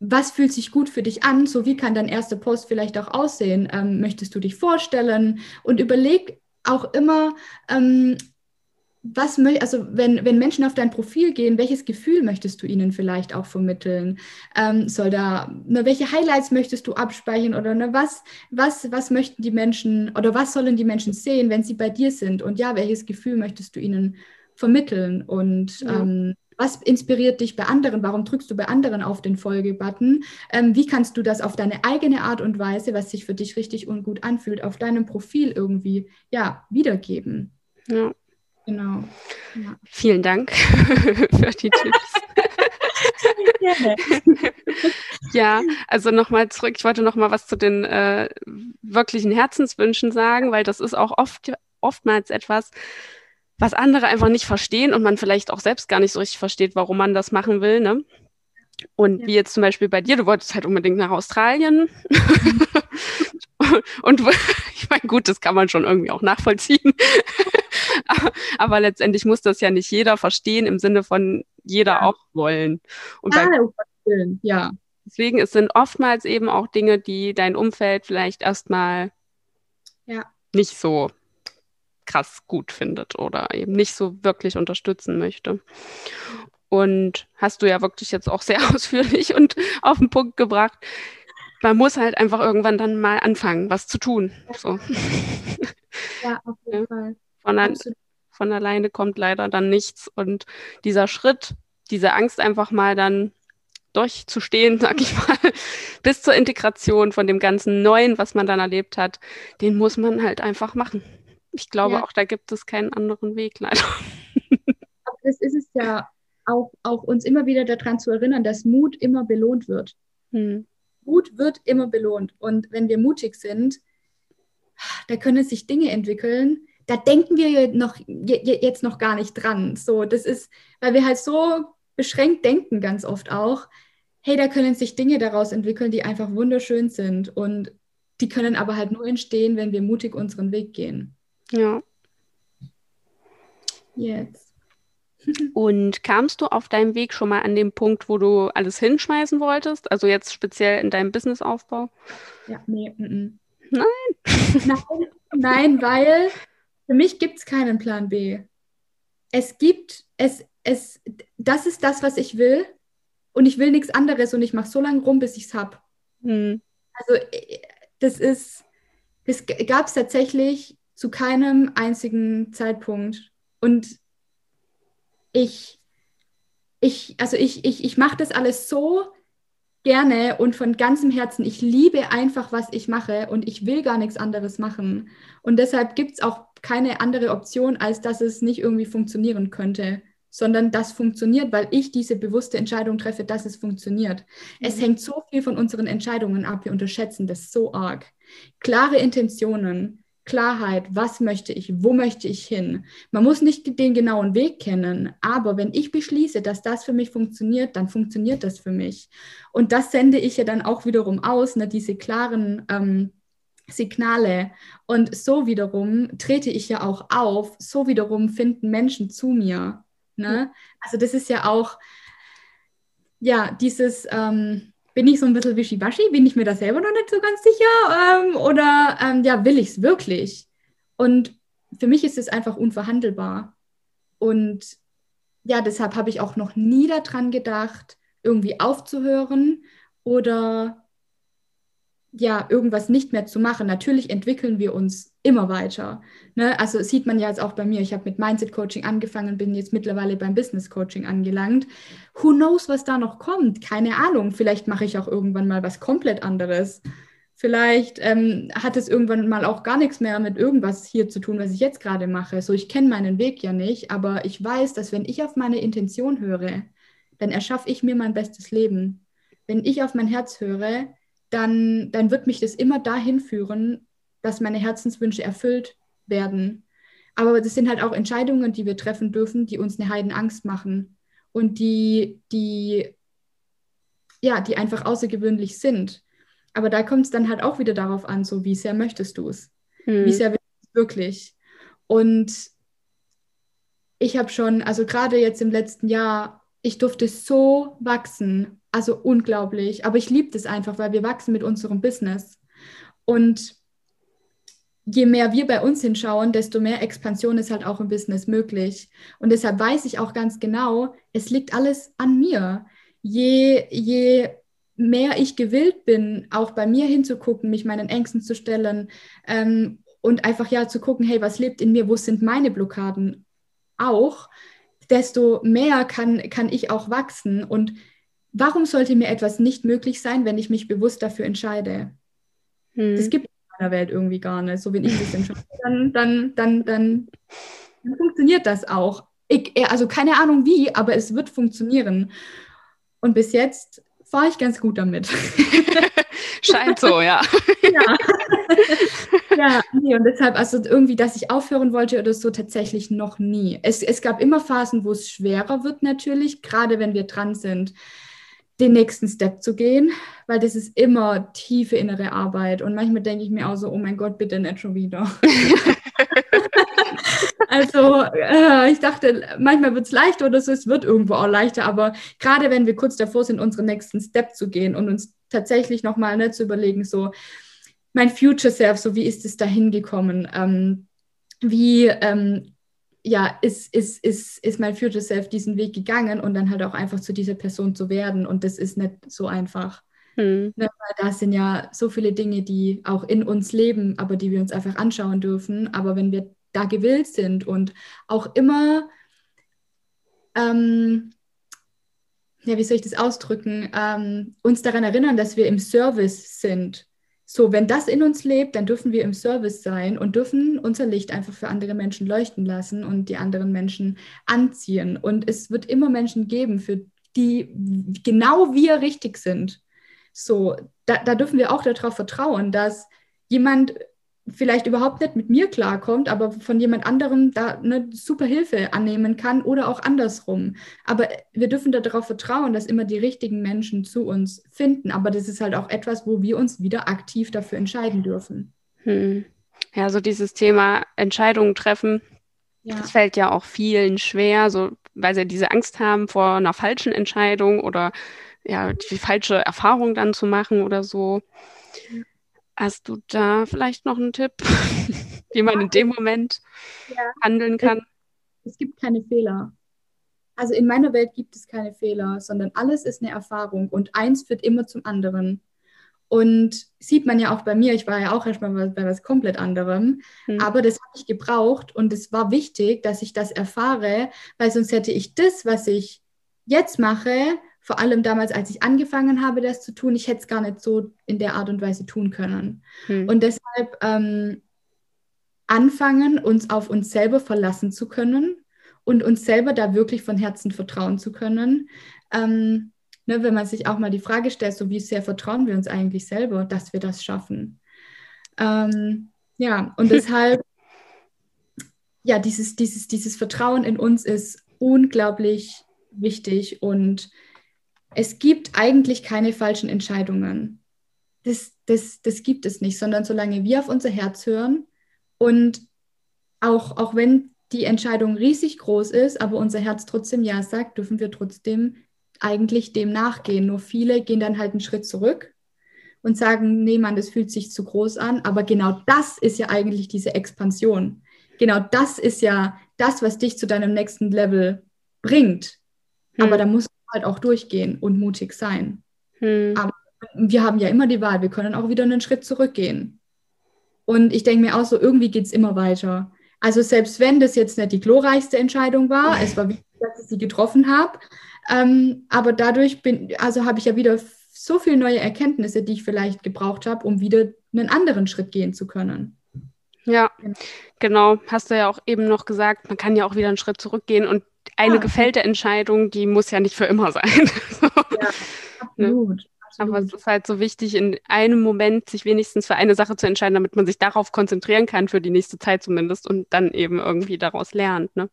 was fühlt sich gut für dich an? So wie kann dein erster Post vielleicht auch aussehen? Ähm, möchtest du dich vorstellen? Und überleg auch immer, ähm, was also wenn, wenn Menschen auf dein Profil gehen, welches Gefühl möchtest du ihnen vielleicht auch vermitteln? Ähm, soll da, ne, welche Highlights möchtest du abspeichern oder ne, was, was, was möchten die Menschen oder was sollen die Menschen sehen, wenn sie bei dir sind? Und ja, welches Gefühl möchtest du ihnen vermitteln? Und ja. ähm, was inspiriert dich bei anderen? Warum drückst du bei anderen auf den Folge-Button? Ähm, wie kannst du das auf deine eigene Art und Weise, was sich für dich richtig und gut anfühlt, auf deinem Profil irgendwie ja, wiedergeben? Ja. Genau. Ja. Vielen Dank für die Tipps. Ja, also nochmal zurück. Ich wollte nochmal was zu den äh, wirklichen Herzenswünschen sagen, weil das ist auch oft, oftmals etwas, was andere einfach nicht verstehen und man vielleicht auch selbst gar nicht so richtig versteht, warum man das machen will. Ne? Und ja. wie jetzt zum Beispiel bei dir, du wolltest halt unbedingt nach Australien. und ich meine, gut, das kann man schon irgendwie auch nachvollziehen. aber, letztendlich muss das ja nicht jeder verstehen im Sinne von jeder ja. auch wollen. Und ah, bei, ja. Deswegen es sind oftmals eben auch Dinge, die dein Umfeld vielleicht erstmal ja. nicht so krass gut findet oder eben nicht so wirklich unterstützen möchte. Und hast du ja wirklich jetzt auch sehr ausführlich und auf den Punkt gebracht. Man muss halt einfach irgendwann dann mal anfangen, was zu tun. So. Ja, auf jeden. Fall. Von, an, von alleine kommt leider dann nichts. Und dieser Schritt, diese Angst einfach mal dann durchzustehen, sag ich mal, bis zur Integration von dem ganzen Neuen, was man dann erlebt hat, den muss man halt einfach machen. Ich glaube, ja. auch da gibt es keinen anderen Weg, leider. Aber das ist es ja auch, auch uns immer wieder daran zu erinnern, dass Mut immer belohnt wird. Hm. Mut wird immer belohnt. Und wenn wir mutig sind, da können sich Dinge entwickeln, da denken wir noch, jetzt noch gar nicht dran. So, das ist, weil wir halt so beschränkt denken ganz oft auch, hey, da können sich Dinge daraus entwickeln, die einfach wunderschön sind. Und die können aber halt nur entstehen, wenn wir mutig unseren Weg gehen. Ja. Jetzt. Und kamst du auf deinem Weg schon mal an den Punkt, wo du alles hinschmeißen wolltest? Also jetzt speziell in deinem Businessaufbau? Ja, nee. M -m. Nein. nein. Nein, weil für mich gibt es keinen Plan B. Es gibt, es, es, das ist das, was ich will. Und ich will nichts anderes und ich mache so lange rum, bis ich es habe. Hm. Also äh, das ist, das gab es tatsächlich zu keinem einzigen Zeitpunkt. Und ich, ich, also ich, ich, ich mache das alles so gerne und von ganzem Herzen. Ich liebe einfach, was ich mache und ich will gar nichts anderes machen. Und deshalb gibt es auch keine andere Option, als dass es nicht irgendwie funktionieren könnte, sondern das funktioniert, weil ich diese bewusste Entscheidung treffe, dass es funktioniert. Mhm. Es hängt so viel von unseren Entscheidungen ab, wir unterschätzen das so arg. Klare Intentionen, Klarheit, was möchte ich, wo möchte ich hin. Man muss nicht den genauen Weg kennen, aber wenn ich beschließe, dass das für mich funktioniert, dann funktioniert das für mich. Und das sende ich ja dann auch wiederum aus, ne, diese klaren ähm, Signale. Und so wiederum trete ich ja auch auf, so wiederum finden Menschen zu mir. Ne? Also das ist ja auch, ja, dieses... Ähm, bin ich so ein bisschen wischiwaschi? Bin ich mir da selber noch nicht so ganz sicher? Ähm, oder ähm, ja, will ich es wirklich? Und für mich ist es einfach unverhandelbar. Und ja, deshalb habe ich auch noch nie daran gedacht, irgendwie aufzuhören oder ja, irgendwas nicht mehr zu machen. Natürlich entwickeln wir uns immer weiter. Ne? Also sieht man ja jetzt auch bei mir. Ich habe mit Mindset Coaching angefangen, bin jetzt mittlerweile beim Business Coaching angelangt. Who knows, was da noch kommt? Keine Ahnung. Vielleicht mache ich auch irgendwann mal was komplett anderes. Vielleicht ähm, hat es irgendwann mal auch gar nichts mehr mit irgendwas hier zu tun, was ich jetzt gerade mache. So, ich kenne meinen Weg ja nicht, aber ich weiß, dass wenn ich auf meine Intention höre, dann erschaffe ich mir mein bestes Leben. Wenn ich auf mein Herz höre, dann, dann wird mich das immer dahin führen, dass meine Herzenswünsche erfüllt werden. Aber das sind halt auch Entscheidungen, die wir treffen dürfen, die uns eine Heidenangst machen und die, die, ja, die einfach außergewöhnlich sind. Aber da kommt es dann halt auch wieder darauf an, so wie sehr möchtest du es? Hm. Wie sehr willst du es wirklich? Und ich habe schon, also gerade jetzt im letzten Jahr, ich durfte so wachsen, also unglaublich. Aber ich liebe das einfach, weil wir wachsen mit unserem Business. Und je mehr wir bei uns hinschauen, desto mehr Expansion ist halt auch im Business möglich. Und deshalb weiß ich auch ganz genau, es liegt alles an mir. Je, je mehr ich gewillt bin, auch bei mir hinzugucken, mich meinen Ängsten zu stellen ähm, und einfach ja zu gucken, hey, was lebt in mir, wo sind meine Blockaden auch, desto mehr kann, kann ich auch wachsen. Und warum sollte mir etwas nicht möglich sein, wenn ich mich bewusst dafür entscheide? Hm. Das gibt meiner Welt irgendwie gar nicht. So wenn ich das entscheide, dann, dann, dann, dann, dann funktioniert das auch. Ich, also keine Ahnung wie, aber es wird funktionieren. Und bis jetzt fahre ich ganz gut damit. Scheint so, ja. ja. ja, nee, und deshalb, also irgendwie, dass ich aufhören wollte oder so, tatsächlich noch nie. Es, es gab immer Phasen, wo es schwerer wird, natürlich, gerade wenn wir dran sind den nächsten Step zu gehen, weil das ist immer tiefe innere Arbeit. Und manchmal denke ich mir auch so, oh mein Gott, bitte nicht schon wieder. also äh, ich dachte, manchmal wird es leichter oder so, es wird irgendwo auch leichter, aber gerade wenn wir kurz davor sind, unseren nächsten Step zu gehen und uns tatsächlich nochmal ne, zu überlegen, so mein Future Self, so wie ist es dahin gekommen? Ähm, wie ähm, ja, ist, ist, ist, ist mein Future Self diesen Weg gegangen und dann halt auch einfach zu dieser Person zu werden. Und das ist nicht so einfach. Hm. Ne, weil da sind ja so viele Dinge, die auch in uns leben, aber die wir uns einfach anschauen dürfen. Aber wenn wir da gewillt sind und auch immer, ähm, ja, wie soll ich das ausdrücken, ähm, uns daran erinnern, dass wir im Service sind so, wenn das in uns lebt, dann dürfen wir im Service sein und dürfen unser Licht einfach für andere Menschen leuchten lassen und die anderen Menschen anziehen. Und es wird immer Menschen geben, für die genau wir richtig sind. So, da, da dürfen wir auch darauf vertrauen, dass jemand vielleicht überhaupt nicht mit mir klarkommt, aber von jemand anderem da eine super Hilfe annehmen kann oder auch andersrum. Aber wir dürfen darauf vertrauen, dass immer die richtigen Menschen zu uns finden. Aber das ist halt auch etwas, wo wir uns wieder aktiv dafür entscheiden dürfen. Hm. Ja, so dieses Thema Entscheidungen treffen, ja. das fällt ja auch vielen schwer, so weil sie diese Angst haben vor einer falschen Entscheidung oder ja, die falsche Erfahrung dann zu machen oder so. Hast du da vielleicht noch einen Tipp, wie man in dem Moment ja. handeln kann? Es, es gibt keine Fehler. Also in meiner Welt gibt es keine Fehler, sondern alles ist eine Erfahrung und eins führt immer zum anderen. Und sieht man ja auch bei mir, ich war ja auch erstmal bei was komplett anderem, mhm. aber das habe ich gebraucht und es war wichtig, dass ich das erfahre, weil sonst hätte ich das, was ich jetzt mache, vor allem damals, als ich angefangen habe, das zu tun, ich hätte es gar nicht so in der Art und Weise tun können. Hm. Und deshalb ähm, anfangen, uns auf uns selber verlassen zu können und uns selber da wirklich von Herzen vertrauen zu können. Ähm, ne, wenn man sich auch mal die Frage stellt, so wie sehr vertrauen wir uns eigentlich selber, dass wir das schaffen. Ähm, ja, und deshalb, ja, dieses, dieses, dieses Vertrauen in uns ist unglaublich wichtig und es gibt eigentlich keine falschen Entscheidungen. Das, das, das gibt es nicht, sondern solange wir auf unser Herz hören und auch, auch wenn die Entscheidung riesig groß ist, aber unser Herz trotzdem Ja sagt, dürfen wir trotzdem eigentlich dem nachgehen. Nur viele gehen dann halt einen Schritt zurück und sagen, nee, Mann, das fühlt sich zu groß an. Aber genau das ist ja eigentlich diese Expansion. Genau das ist ja das, was dich zu deinem nächsten Level bringt. Hm. Aber da musst halt auch durchgehen und mutig sein. Hm. Aber wir haben ja immer die Wahl, wir können auch wieder einen Schritt zurückgehen. Und ich denke mir auch so, irgendwie geht es immer weiter. Also selbst wenn das jetzt nicht die glorreichste Entscheidung war, es war wichtig, dass ich sie getroffen habe, ähm, aber dadurch bin, also habe ich ja wieder so viele neue Erkenntnisse, die ich vielleicht gebraucht habe, um wieder einen anderen Schritt gehen zu können. Ja, genau. Hast du ja auch eben noch gesagt, man kann ja auch wieder einen Schritt zurückgehen und eine ja. gefällte Entscheidung, die muss ja nicht für immer sein. ja, absolut. Ne? Aber es ist halt so wichtig, in einem Moment sich wenigstens für eine Sache zu entscheiden, damit man sich darauf konzentrieren kann, für die nächste Zeit zumindest, und dann eben irgendwie daraus lernt. Ne?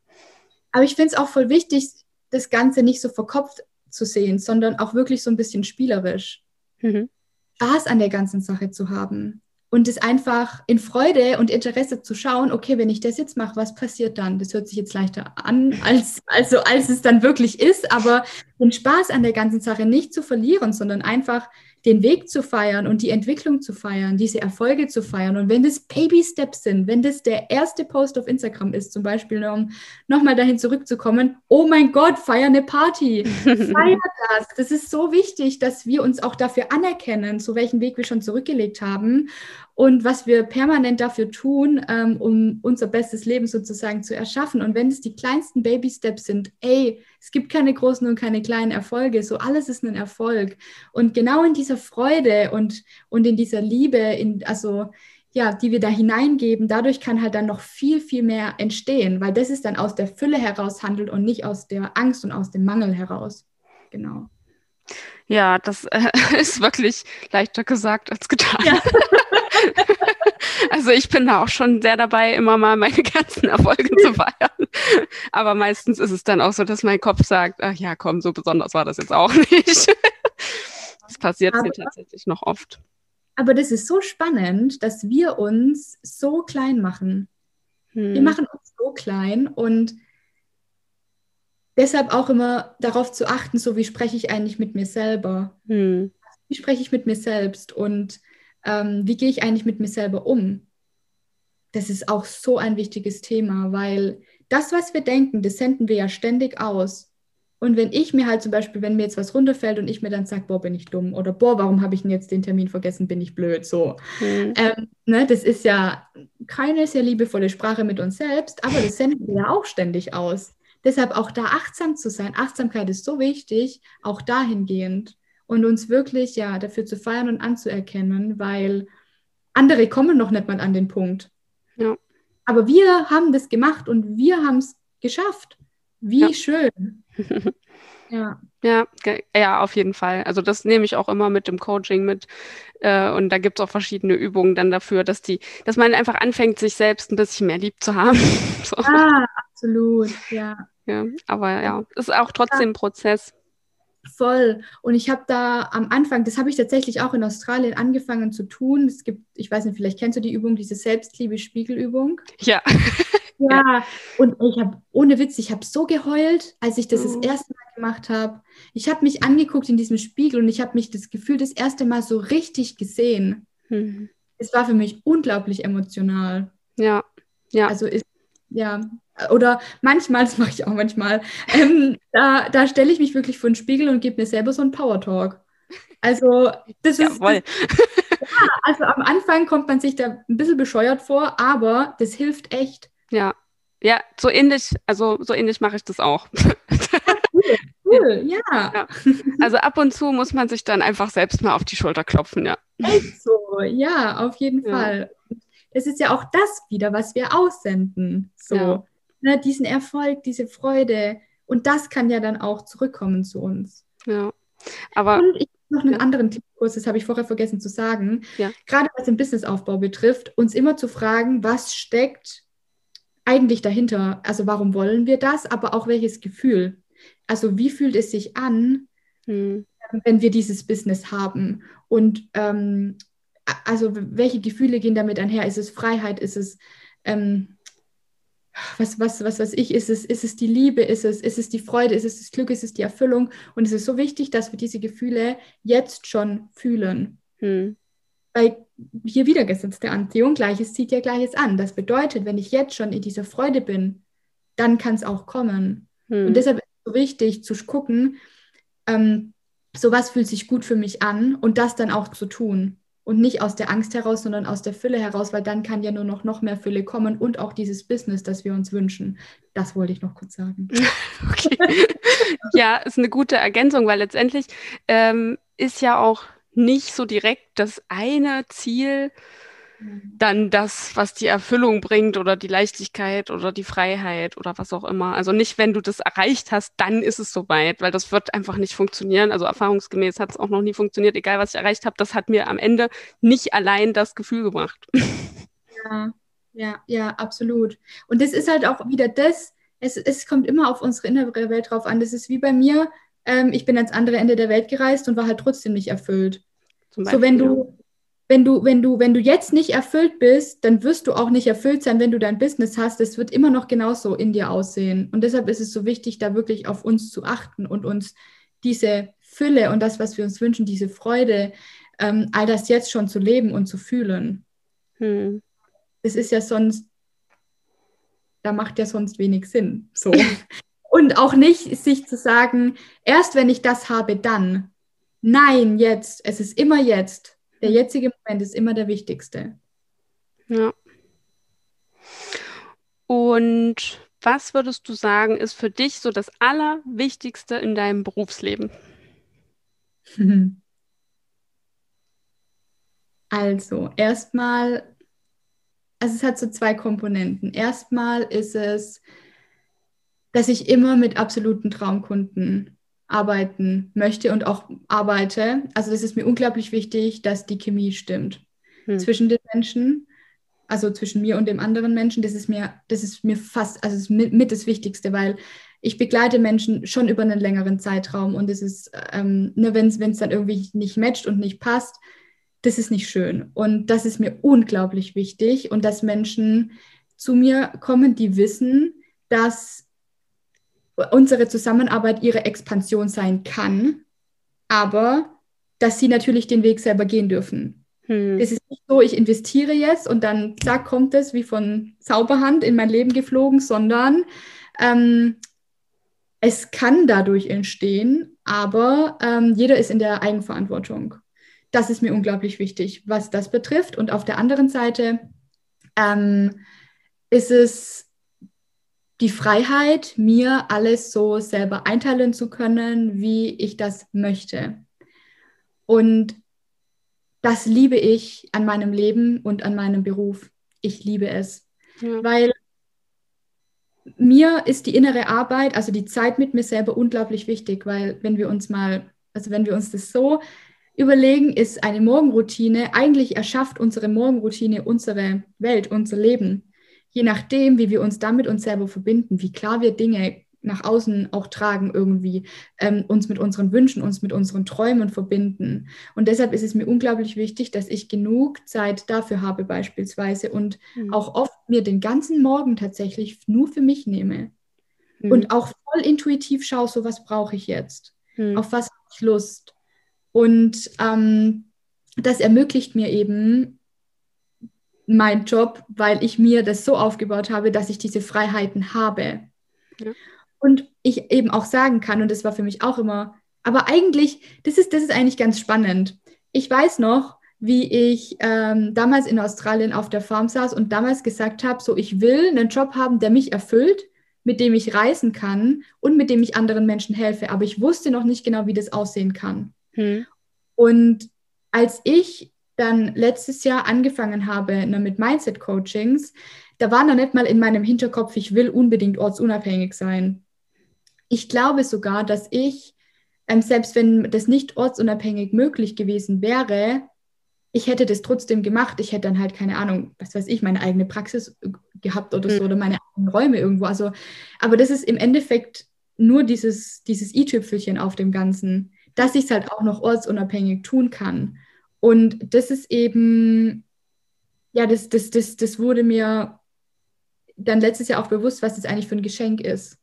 Aber ich finde es auch voll wichtig, das Ganze nicht so verkopft zu sehen, sondern auch wirklich so ein bisschen spielerisch. Mhm. Spaß an der ganzen Sache zu haben. Und es einfach in Freude und Interesse zu schauen, okay, wenn ich das jetzt mache, was passiert dann? Das hört sich jetzt leichter an, als, also, als es dann wirklich ist, aber den Spaß an der ganzen Sache nicht zu verlieren, sondern einfach den Weg zu feiern und die Entwicklung zu feiern, diese Erfolge zu feiern. Und wenn das Baby-Steps sind, wenn das der erste Post auf Instagram ist, zum Beispiel, um nochmal dahin zurückzukommen, oh mein Gott, feier eine Party, feier das. Das ist so wichtig, dass wir uns auch dafür anerkennen, zu welchen Weg wir schon zurückgelegt haben und was wir permanent dafür tun, ähm, um unser bestes Leben sozusagen zu erschaffen. Und wenn es die kleinsten Baby-Steps sind, ey, es gibt keine großen und keine kleinen Erfolge, so alles ist ein Erfolg. Und genau in dieser Freude und, und in dieser Liebe, in, also ja, die wir da hineingeben, dadurch kann halt dann noch viel, viel mehr entstehen, weil das ist dann aus der Fülle heraus handelt und nicht aus der Angst und aus dem Mangel heraus. Genau. Ja, das äh, ist wirklich leichter gesagt als getan. Ja. also ich bin da auch schon sehr dabei, immer mal meine ganzen Erfolge zu feiern. Aber meistens ist es dann auch so, dass mein Kopf sagt, ach ja, komm, so besonders war das jetzt auch nicht. das passiert mir tatsächlich noch oft. Aber das ist so spannend, dass wir uns so klein machen. Hm. Wir machen uns so klein und deshalb auch immer darauf zu achten, so wie spreche ich eigentlich mit mir selber? Hm. Wie spreche ich mit mir selbst? Und ähm, wie gehe ich eigentlich mit mir selber um? Das ist auch so ein wichtiges Thema, weil das, was wir denken, das senden wir ja ständig aus. Und wenn ich mir halt zum Beispiel, wenn mir jetzt was runterfällt und ich mir dann sage, boah, bin ich dumm oder boah, warum habe ich denn jetzt den Termin vergessen, bin ich blöd, so. Mhm. Ähm, ne, das ist ja keine sehr liebevolle Sprache mit uns selbst, aber das senden wir ja auch ständig aus. Deshalb auch da achtsam zu sein. Achtsamkeit ist so wichtig, auch dahingehend und uns wirklich ja dafür zu feiern und anzuerkennen, weil andere kommen noch nicht mal an den Punkt. Ja. Aber wir haben das gemacht und wir haben es geschafft. Wie ja. schön. ja. Ja, ja, auf jeden Fall. Also das nehme ich auch immer mit dem Coaching mit. Äh, und da gibt es auch verschiedene Übungen dann dafür, dass die, dass man einfach anfängt, sich selbst ein bisschen mehr lieb zu haben. so. Ah, absolut, ja. Ja, aber ja, ist auch trotzdem ein Prozess. Voll. Und ich habe da am Anfang, das habe ich tatsächlich auch in Australien angefangen zu tun. Es gibt, ich weiß nicht, vielleicht kennst du die Übung, diese Selbstliebe-Spiegelübung. Ja. ja. Und ich habe, ohne Witz, ich habe so geheult, als ich das mhm. das erste Mal gemacht habe. Ich habe mich angeguckt in diesem Spiegel und ich habe mich das Gefühl das erste Mal so richtig gesehen. Mhm. Es war für mich unglaublich emotional. Ja. Ja. Also ist, ja, oder manchmal, das mache ich auch manchmal, ähm, da, da stelle ich mich wirklich vor den Spiegel und gebe mir selber so einen Power Talk. Also, das ist. Jawohl. Ja, also am Anfang kommt man sich da ein bisschen bescheuert vor, aber das hilft echt. Ja. Ja, so ähnlich, also so ähnlich mache ich das auch. cool, cool, ja. ja. Also ab und zu muss man sich dann einfach selbst mal auf die Schulter klopfen, ja. Echt so, ja, auf jeden ja. Fall. Es ist ja auch das wieder, was wir aussenden. So. Ja ne, diesen Erfolg, diese Freude. Und das kann ja dann auch zurückkommen zu uns. Ja. Aber und ich noch einen ja. anderen Tippkurs, das habe ich vorher vergessen zu sagen. Ja. Gerade was den Businessaufbau betrifft, uns immer zu fragen, was steckt eigentlich dahinter? Also warum wollen wir das? Aber auch welches Gefühl? Also wie fühlt es sich an, hm. wenn wir dieses Business haben? Und ähm, also welche Gefühle gehen damit einher? Ist es Freiheit? Ist es ähm, was, was, was weiß ich, ist es, ist es die Liebe, ist es, ist es die Freude, ist es das Glück, ist es die Erfüllung. Und es ist so wichtig, dass wir diese Gefühle jetzt schon fühlen. Hm. Weil hier wieder gesetzte Anziehung, Gleiches zieht ja Gleiches an. Das bedeutet, wenn ich jetzt schon in dieser Freude bin, dann kann es auch kommen. Hm. Und deshalb ist es so wichtig zu gucken, ähm, so was fühlt sich gut für mich an und das dann auch zu tun und nicht aus der Angst heraus, sondern aus der Fülle heraus, weil dann kann ja nur noch, noch mehr Fülle kommen und auch dieses Business, das wir uns wünschen. Das wollte ich noch kurz sagen. Okay. ja, ist eine gute Ergänzung, weil letztendlich ähm, ist ja auch nicht so direkt das eine Ziel, dann das, was die Erfüllung bringt oder die Leichtigkeit oder die Freiheit oder was auch immer. Also nicht, wenn du das erreicht hast, dann ist es soweit, weil das wird einfach nicht funktionieren. Also erfahrungsgemäß hat es auch noch nie funktioniert, egal was ich erreicht habe. Das hat mir am Ende nicht allein das Gefühl gebracht. Ja, ja, ja, absolut. Und das ist halt auch wieder das, es, es kommt immer auf unsere innere Welt drauf an. Das ist wie bei mir, ähm, ich bin ans andere Ende der Welt gereist und war halt trotzdem nicht erfüllt. Beispiel, so wenn du wenn du, wenn du, wenn du jetzt nicht erfüllt bist, dann wirst du auch nicht erfüllt sein, wenn du dein Business hast. Es wird immer noch genauso in dir aussehen. Und deshalb ist es so wichtig, da wirklich auf uns zu achten und uns diese Fülle und das, was wir uns wünschen, diese Freude, ähm, all das jetzt schon zu leben und zu fühlen. Hm. Es ist ja sonst, da macht ja sonst wenig Sinn. So. und auch nicht sich zu sagen, erst wenn ich das habe, dann. Nein, jetzt. Es ist immer jetzt. Der jetzige Moment ist immer der wichtigste. Ja. Und was würdest du sagen, ist für dich so das Allerwichtigste in deinem Berufsleben? Also, erstmal, also es hat so zwei Komponenten. Erstmal ist es, dass ich immer mit absoluten Traumkunden arbeiten möchte und auch arbeite. Also das ist mir unglaublich wichtig, dass die Chemie stimmt hm. zwischen den Menschen, also zwischen mir und dem anderen Menschen. Das ist mir, das ist mir fast, also ist mit, mit das Wichtigste, weil ich begleite Menschen schon über einen längeren Zeitraum und es ist, ähm, ne, wenn es dann irgendwie nicht matcht und nicht passt, das ist nicht schön. Und das ist mir unglaublich wichtig und dass Menschen zu mir kommen, die wissen, dass unsere Zusammenarbeit ihre Expansion sein kann, aber dass sie natürlich den Weg selber gehen dürfen. Hm. ist nicht so, ich investiere jetzt und dann zack, kommt es wie von Zauberhand in mein Leben geflogen, sondern ähm, es kann dadurch entstehen, aber ähm, jeder ist in der Eigenverantwortung. Das ist mir unglaublich wichtig, was das betrifft. Und auf der anderen Seite ähm, ist es die Freiheit, mir alles so selber einteilen zu können, wie ich das möchte. Und das liebe ich an meinem Leben und an meinem Beruf. Ich liebe es, ja. weil mir ist die innere Arbeit, also die Zeit mit mir selber unglaublich wichtig, weil wenn wir uns mal, also wenn wir uns das so überlegen, ist eine Morgenroutine, eigentlich erschafft unsere Morgenroutine unsere Welt, unser Leben je nachdem, wie wir uns damit uns selber verbinden, wie klar wir Dinge nach außen auch tragen irgendwie, ähm, uns mit unseren Wünschen, uns mit unseren Träumen verbinden. Und deshalb ist es mir unglaublich wichtig, dass ich genug Zeit dafür habe beispielsweise und mhm. auch oft mir den ganzen Morgen tatsächlich nur für mich nehme. Mhm. Und auch voll intuitiv schaue, so was brauche ich jetzt? Mhm. Auf was habe ich Lust? Und ähm, das ermöglicht mir eben, mein Job, weil ich mir das so aufgebaut habe, dass ich diese Freiheiten habe. Ja. Und ich eben auch sagen kann, und das war für mich auch immer, aber eigentlich, das ist, das ist eigentlich ganz spannend. Ich weiß noch, wie ich ähm, damals in Australien auf der Farm saß und damals gesagt habe, so ich will einen Job haben, der mich erfüllt, mit dem ich reisen kann und mit dem ich anderen Menschen helfe. Aber ich wusste noch nicht genau, wie das aussehen kann. Hm. Und als ich dann letztes Jahr angefangen habe ne, mit Mindset-Coachings, da war noch nicht mal in meinem Hinterkopf, ich will unbedingt ortsunabhängig sein. Ich glaube sogar, dass ich, ähm, selbst wenn das nicht ortsunabhängig möglich gewesen wäre, ich hätte das trotzdem gemacht. Ich hätte dann halt, keine Ahnung, was weiß ich, meine eigene Praxis gehabt oder so, mhm. oder meine eigenen Räume irgendwo. Also, aber das ist im Endeffekt nur dieses, dieses i-Tüpfelchen auf dem Ganzen, dass ich es halt auch noch ortsunabhängig tun kann. Und das ist eben, ja, das, das, das, das wurde mir dann letztes Jahr auch bewusst, was das eigentlich für ein Geschenk ist.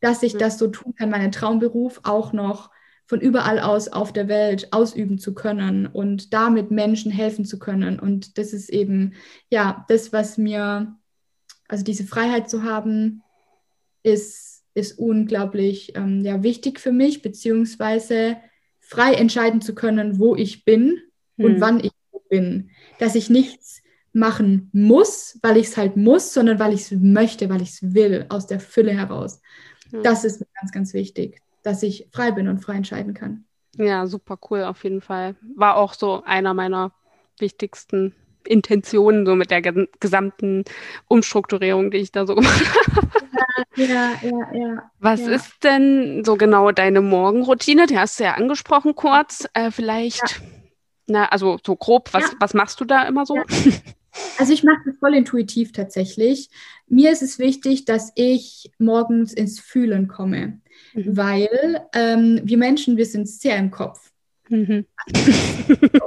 Dass ich mhm. das so tun kann, meinen Traumberuf auch noch von überall aus auf der Welt ausüben zu können und damit Menschen helfen zu können. Und das ist eben, ja, das, was mir, also diese Freiheit zu haben, ist, ist unglaublich ähm, ja, wichtig für mich, beziehungsweise frei entscheiden zu können, wo ich bin und hm. wann ich bin. Dass ich nichts machen muss, weil ich es halt muss, sondern weil ich es möchte, weil ich es will, aus der Fülle heraus. Ja. Das ist mir ganz, ganz wichtig, dass ich frei bin und frei entscheiden kann. Ja, super cool auf jeden Fall. War auch so einer meiner wichtigsten Intentionen, so mit der gesamten Umstrukturierung, die ich da so gemacht habe. Ja, ja, ja. Was ja. ist denn so genau deine Morgenroutine? Die hast du ja angesprochen kurz. Äh, vielleicht ja. Na, also so grob, was, ja. was machst du da immer so? Ja. Also ich mache das voll intuitiv tatsächlich. Mir ist es wichtig, dass ich morgens ins Fühlen komme, mhm. weil ähm, wir Menschen, wir sind sehr im Kopf. Mhm.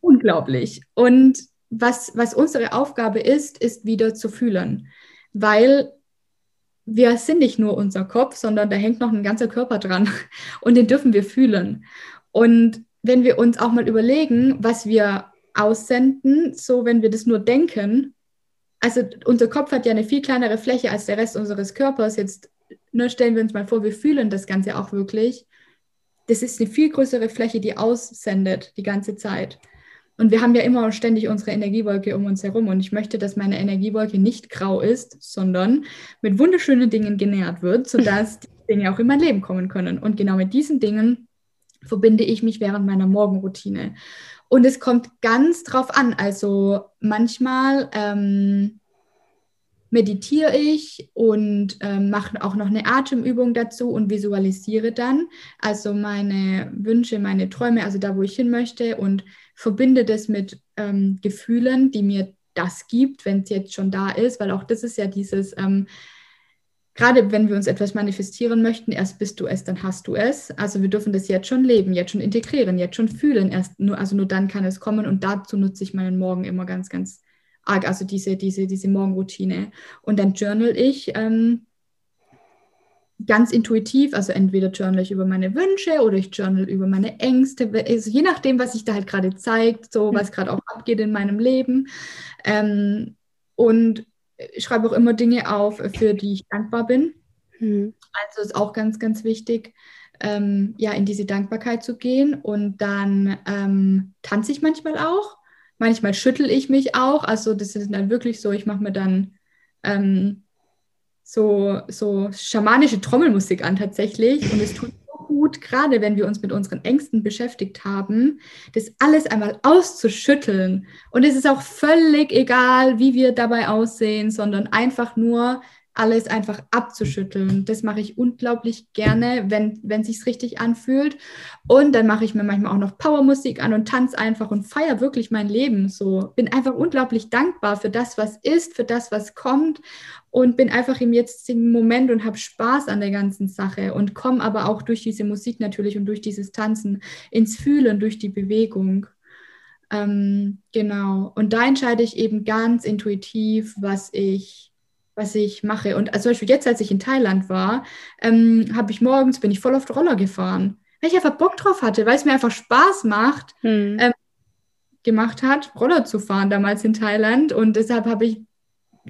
unglaublich. Und was, was unsere Aufgabe ist, ist wieder zu fühlen, weil wir sind nicht nur unser Kopf, sondern da hängt noch ein ganzer Körper dran und den dürfen wir fühlen. Und wenn wir uns auch mal überlegen, was wir aussenden, so wenn wir das nur denken, also unser Kopf hat ja eine viel kleinere Fläche als der Rest unseres Körpers. Jetzt nur ne, stellen wir uns mal vor, wir fühlen das Ganze auch wirklich. Das ist eine viel größere Fläche, die aussendet die ganze Zeit. Und wir haben ja immer und ständig unsere Energiewolke um uns herum. Und ich möchte, dass meine Energiewolke nicht grau ist, sondern mit wunderschönen Dingen genährt wird, sodass die Dinge auch in mein Leben kommen können. Und genau mit diesen Dingen verbinde ich mich während meiner Morgenroutine. Und es kommt ganz drauf an. Also manchmal ähm, meditiere ich und ähm, mache auch noch eine Atemübung dazu und visualisiere dann also meine Wünsche, meine Träume, also da, wo ich hin möchte und verbinde das mit ähm, Gefühlen, die mir das gibt, wenn es jetzt schon da ist, weil auch das ist ja dieses, ähm, gerade wenn wir uns etwas manifestieren möchten, erst bist du es, dann hast du es. Also wir dürfen das jetzt schon leben, jetzt schon integrieren, jetzt schon fühlen. Erst nur, also nur dann kann es kommen und dazu nutze ich meinen Morgen immer ganz, ganz arg, also diese, diese, diese Morgenroutine. Und dann journal ich ähm, ganz intuitiv, also entweder journal ich über meine Wünsche oder ich journal über meine Ängste, also je nachdem, was sich da halt gerade zeigt, so was gerade auch abgeht in meinem Leben. Ähm, und schreibe auch immer Dinge auf, für die ich dankbar bin. Mhm. Also ist auch ganz, ganz wichtig, ähm, ja, in diese Dankbarkeit zu gehen. Und dann ähm, tanze ich manchmal auch. Manchmal schüttel ich mich auch. Also das ist dann wirklich so, ich mache mir dann ähm, so, so schamanische Trommelmusik an tatsächlich. Und es tut gut, gerade wenn wir uns mit unseren Ängsten beschäftigt haben, das alles einmal auszuschütteln. Und es ist auch völlig egal, wie wir dabei aussehen, sondern einfach nur alles einfach abzuschütteln. Das mache ich unglaublich gerne, wenn wenn sich's richtig anfühlt. Und dann mache ich mir manchmal auch noch Powermusik an und tanze einfach und feiere wirklich mein Leben. So bin einfach unglaublich dankbar für das, was ist, für das, was kommt und bin einfach im jetzigen Moment und habe Spaß an der ganzen Sache und komme aber auch durch diese Musik natürlich und durch dieses Tanzen ins Fühlen, durch die Bewegung. Ähm, genau. Und da entscheide ich eben ganz intuitiv, was ich was ich mache. Und also zum Beispiel jetzt, als ich in Thailand war, ähm, habe ich morgens, bin ich voll auf Roller gefahren, weil ich einfach Bock drauf hatte, weil es mir einfach Spaß macht, hm. ähm, gemacht hat, Roller zu fahren damals in Thailand. Und deshalb habe ich,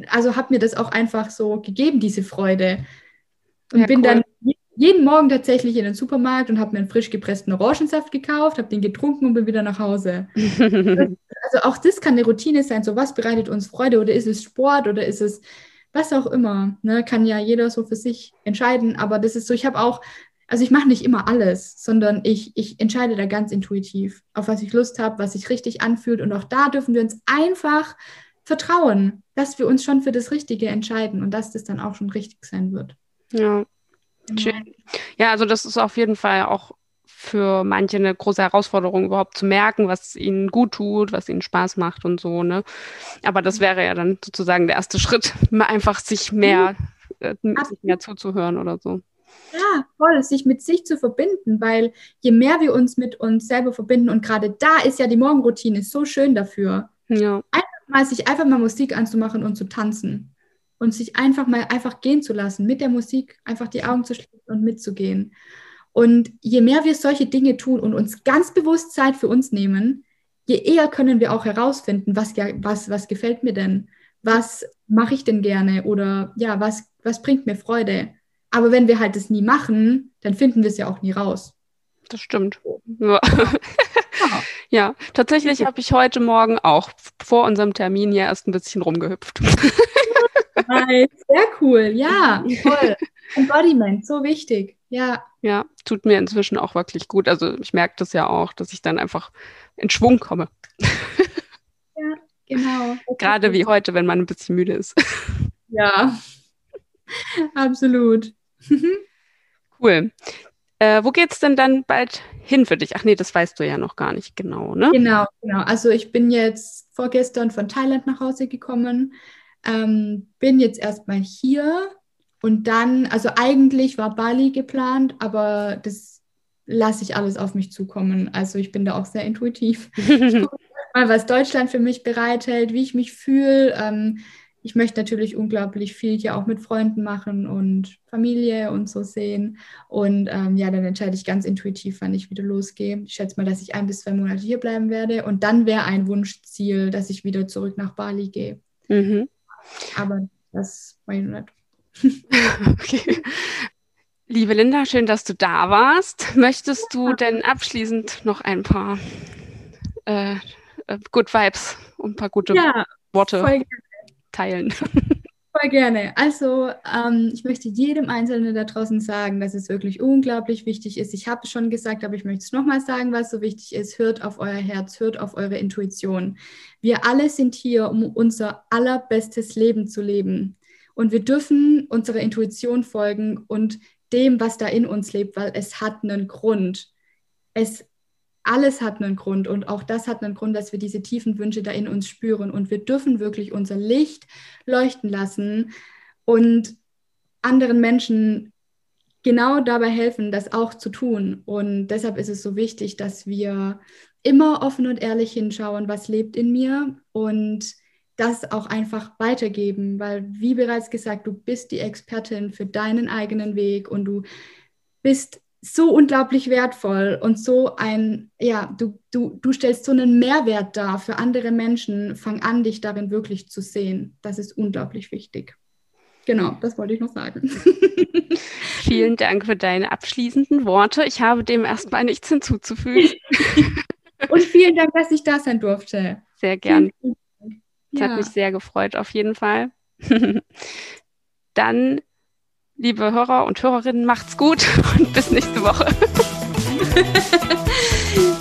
also habe mir das auch einfach so gegeben, diese Freude. Und ja, bin cool. dann jeden Morgen tatsächlich in den Supermarkt und habe mir einen frisch gepressten Orangensaft gekauft, habe den getrunken und bin wieder nach Hause. also auch das kann eine Routine sein. So was bereitet uns Freude oder ist es Sport oder ist es was auch immer, ne, kann ja jeder so für sich entscheiden. Aber das ist so, ich habe auch, also ich mache nicht immer alles, sondern ich, ich entscheide da ganz intuitiv, auf was ich Lust habe, was sich richtig anfühlt. Und auch da dürfen wir uns einfach vertrauen, dass wir uns schon für das Richtige entscheiden und dass das dann auch schon richtig sein wird. Ja. Genau. Schön. Ja, also das ist auf jeden Fall auch für manche eine große Herausforderung, überhaupt zu merken, was ihnen gut tut, was ihnen Spaß macht und so. Ne? Aber das wäre ja dann sozusagen der erste Schritt, einfach sich mehr, äh, sich mehr zuzuhören oder so. Ja, voll, sich mit sich zu verbinden, weil je mehr wir uns mit uns selber verbinden und gerade da ist ja die Morgenroutine so schön dafür. Ja. Einfach mal sich einfach mal Musik anzumachen und zu tanzen und sich einfach mal einfach gehen zu lassen, mit der Musik einfach die Augen zu schließen und mitzugehen. Und je mehr wir solche Dinge tun und uns ganz bewusst Zeit für uns nehmen, je eher können wir auch herausfinden, was, was, was gefällt mir denn? Was mache ich denn gerne? Oder ja, was, was bringt mir Freude? Aber wenn wir halt das nie machen, dann finden wir es ja auch nie raus. Das stimmt. Ja, ja tatsächlich habe ich heute Morgen auch vor unserem Termin ja erst ein bisschen rumgehüpft. Nice. Sehr cool, ja, toll. Embodiment, so wichtig, ja. Ja, tut mir inzwischen auch wirklich gut. Also ich merke das ja auch, dass ich dann einfach in Schwung komme. Ja, genau. Gerade wie heute, wenn man ein bisschen müde ist. Ja, absolut. Cool. Äh, wo es denn dann bald hin für dich? Ach nee, das weißt du ja noch gar nicht genau, ne? Genau, genau. Also ich bin jetzt vorgestern von Thailand nach Hause gekommen, ähm, bin jetzt erstmal hier und dann, also eigentlich war Bali geplant, aber das lasse ich alles auf mich zukommen. Also ich bin da auch sehr intuitiv. mal, was Deutschland für mich bereithält, wie ich mich fühle. Ähm, ich möchte natürlich unglaublich viel hier auch mit Freunden machen und Familie und so sehen. Und ähm, ja, dann entscheide ich ganz intuitiv, wann ich wieder losgehe. Ich schätze mal, dass ich ein bis zwei Monate hier bleiben werde. Und dann wäre ein Wunschziel, dass ich wieder zurück nach Bali gehe. Mhm. Aber das weiß ich nicht. okay. Liebe Linda, schön, dass du da warst. Möchtest du denn abschließend noch ein paar äh, äh Good Vibes und ein paar gute ja, Worte teilen? Voll gerne. Also ähm, ich möchte jedem Einzelnen da draußen sagen, dass es wirklich unglaublich wichtig ist. Ich habe es schon gesagt, aber ich möchte es nochmal sagen, was so wichtig ist. Hört auf euer Herz, hört auf eure Intuition. Wir alle sind hier, um unser allerbestes Leben zu leben. Und wir dürfen unserer Intuition folgen und dem, was da in uns lebt, weil es hat einen Grund. Es alles hat einen Grund und auch das hat einen Grund, dass wir diese tiefen Wünsche da in uns spüren und wir dürfen wirklich unser Licht leuchten lassen und anderen Menschen genau dabei helfen, das auch zu tun. Und deshalb ist es so wichtig, dass wir immer offen und ehrlich hinschauen, was lebt in mir und das auch einfach weitergeben, weil, wie bereits gesagt, du bist die Expertin für deinen eigenen Weg und du bist so unglaublich wertvoll und so ein, ja, du, du, du stellst so einen Mehrwert dar für andere Menschen. Fang an, dich darin wirklich zu sehen. Das ist unglaublich wichtig. Genau, das wollte ich noch sagen. Vielen Dank für deine abschließenden Worte. Ich habe dem erstmal nichts hinzuzufügen. und vielen Dank, dass ich da sein durfte. Sehr gern. Das ja. hat mich sehr gefreut, auf jeden Fall. Dann, liebe Hörer und Hörerinnen, macht's gut und bis nächste Woche.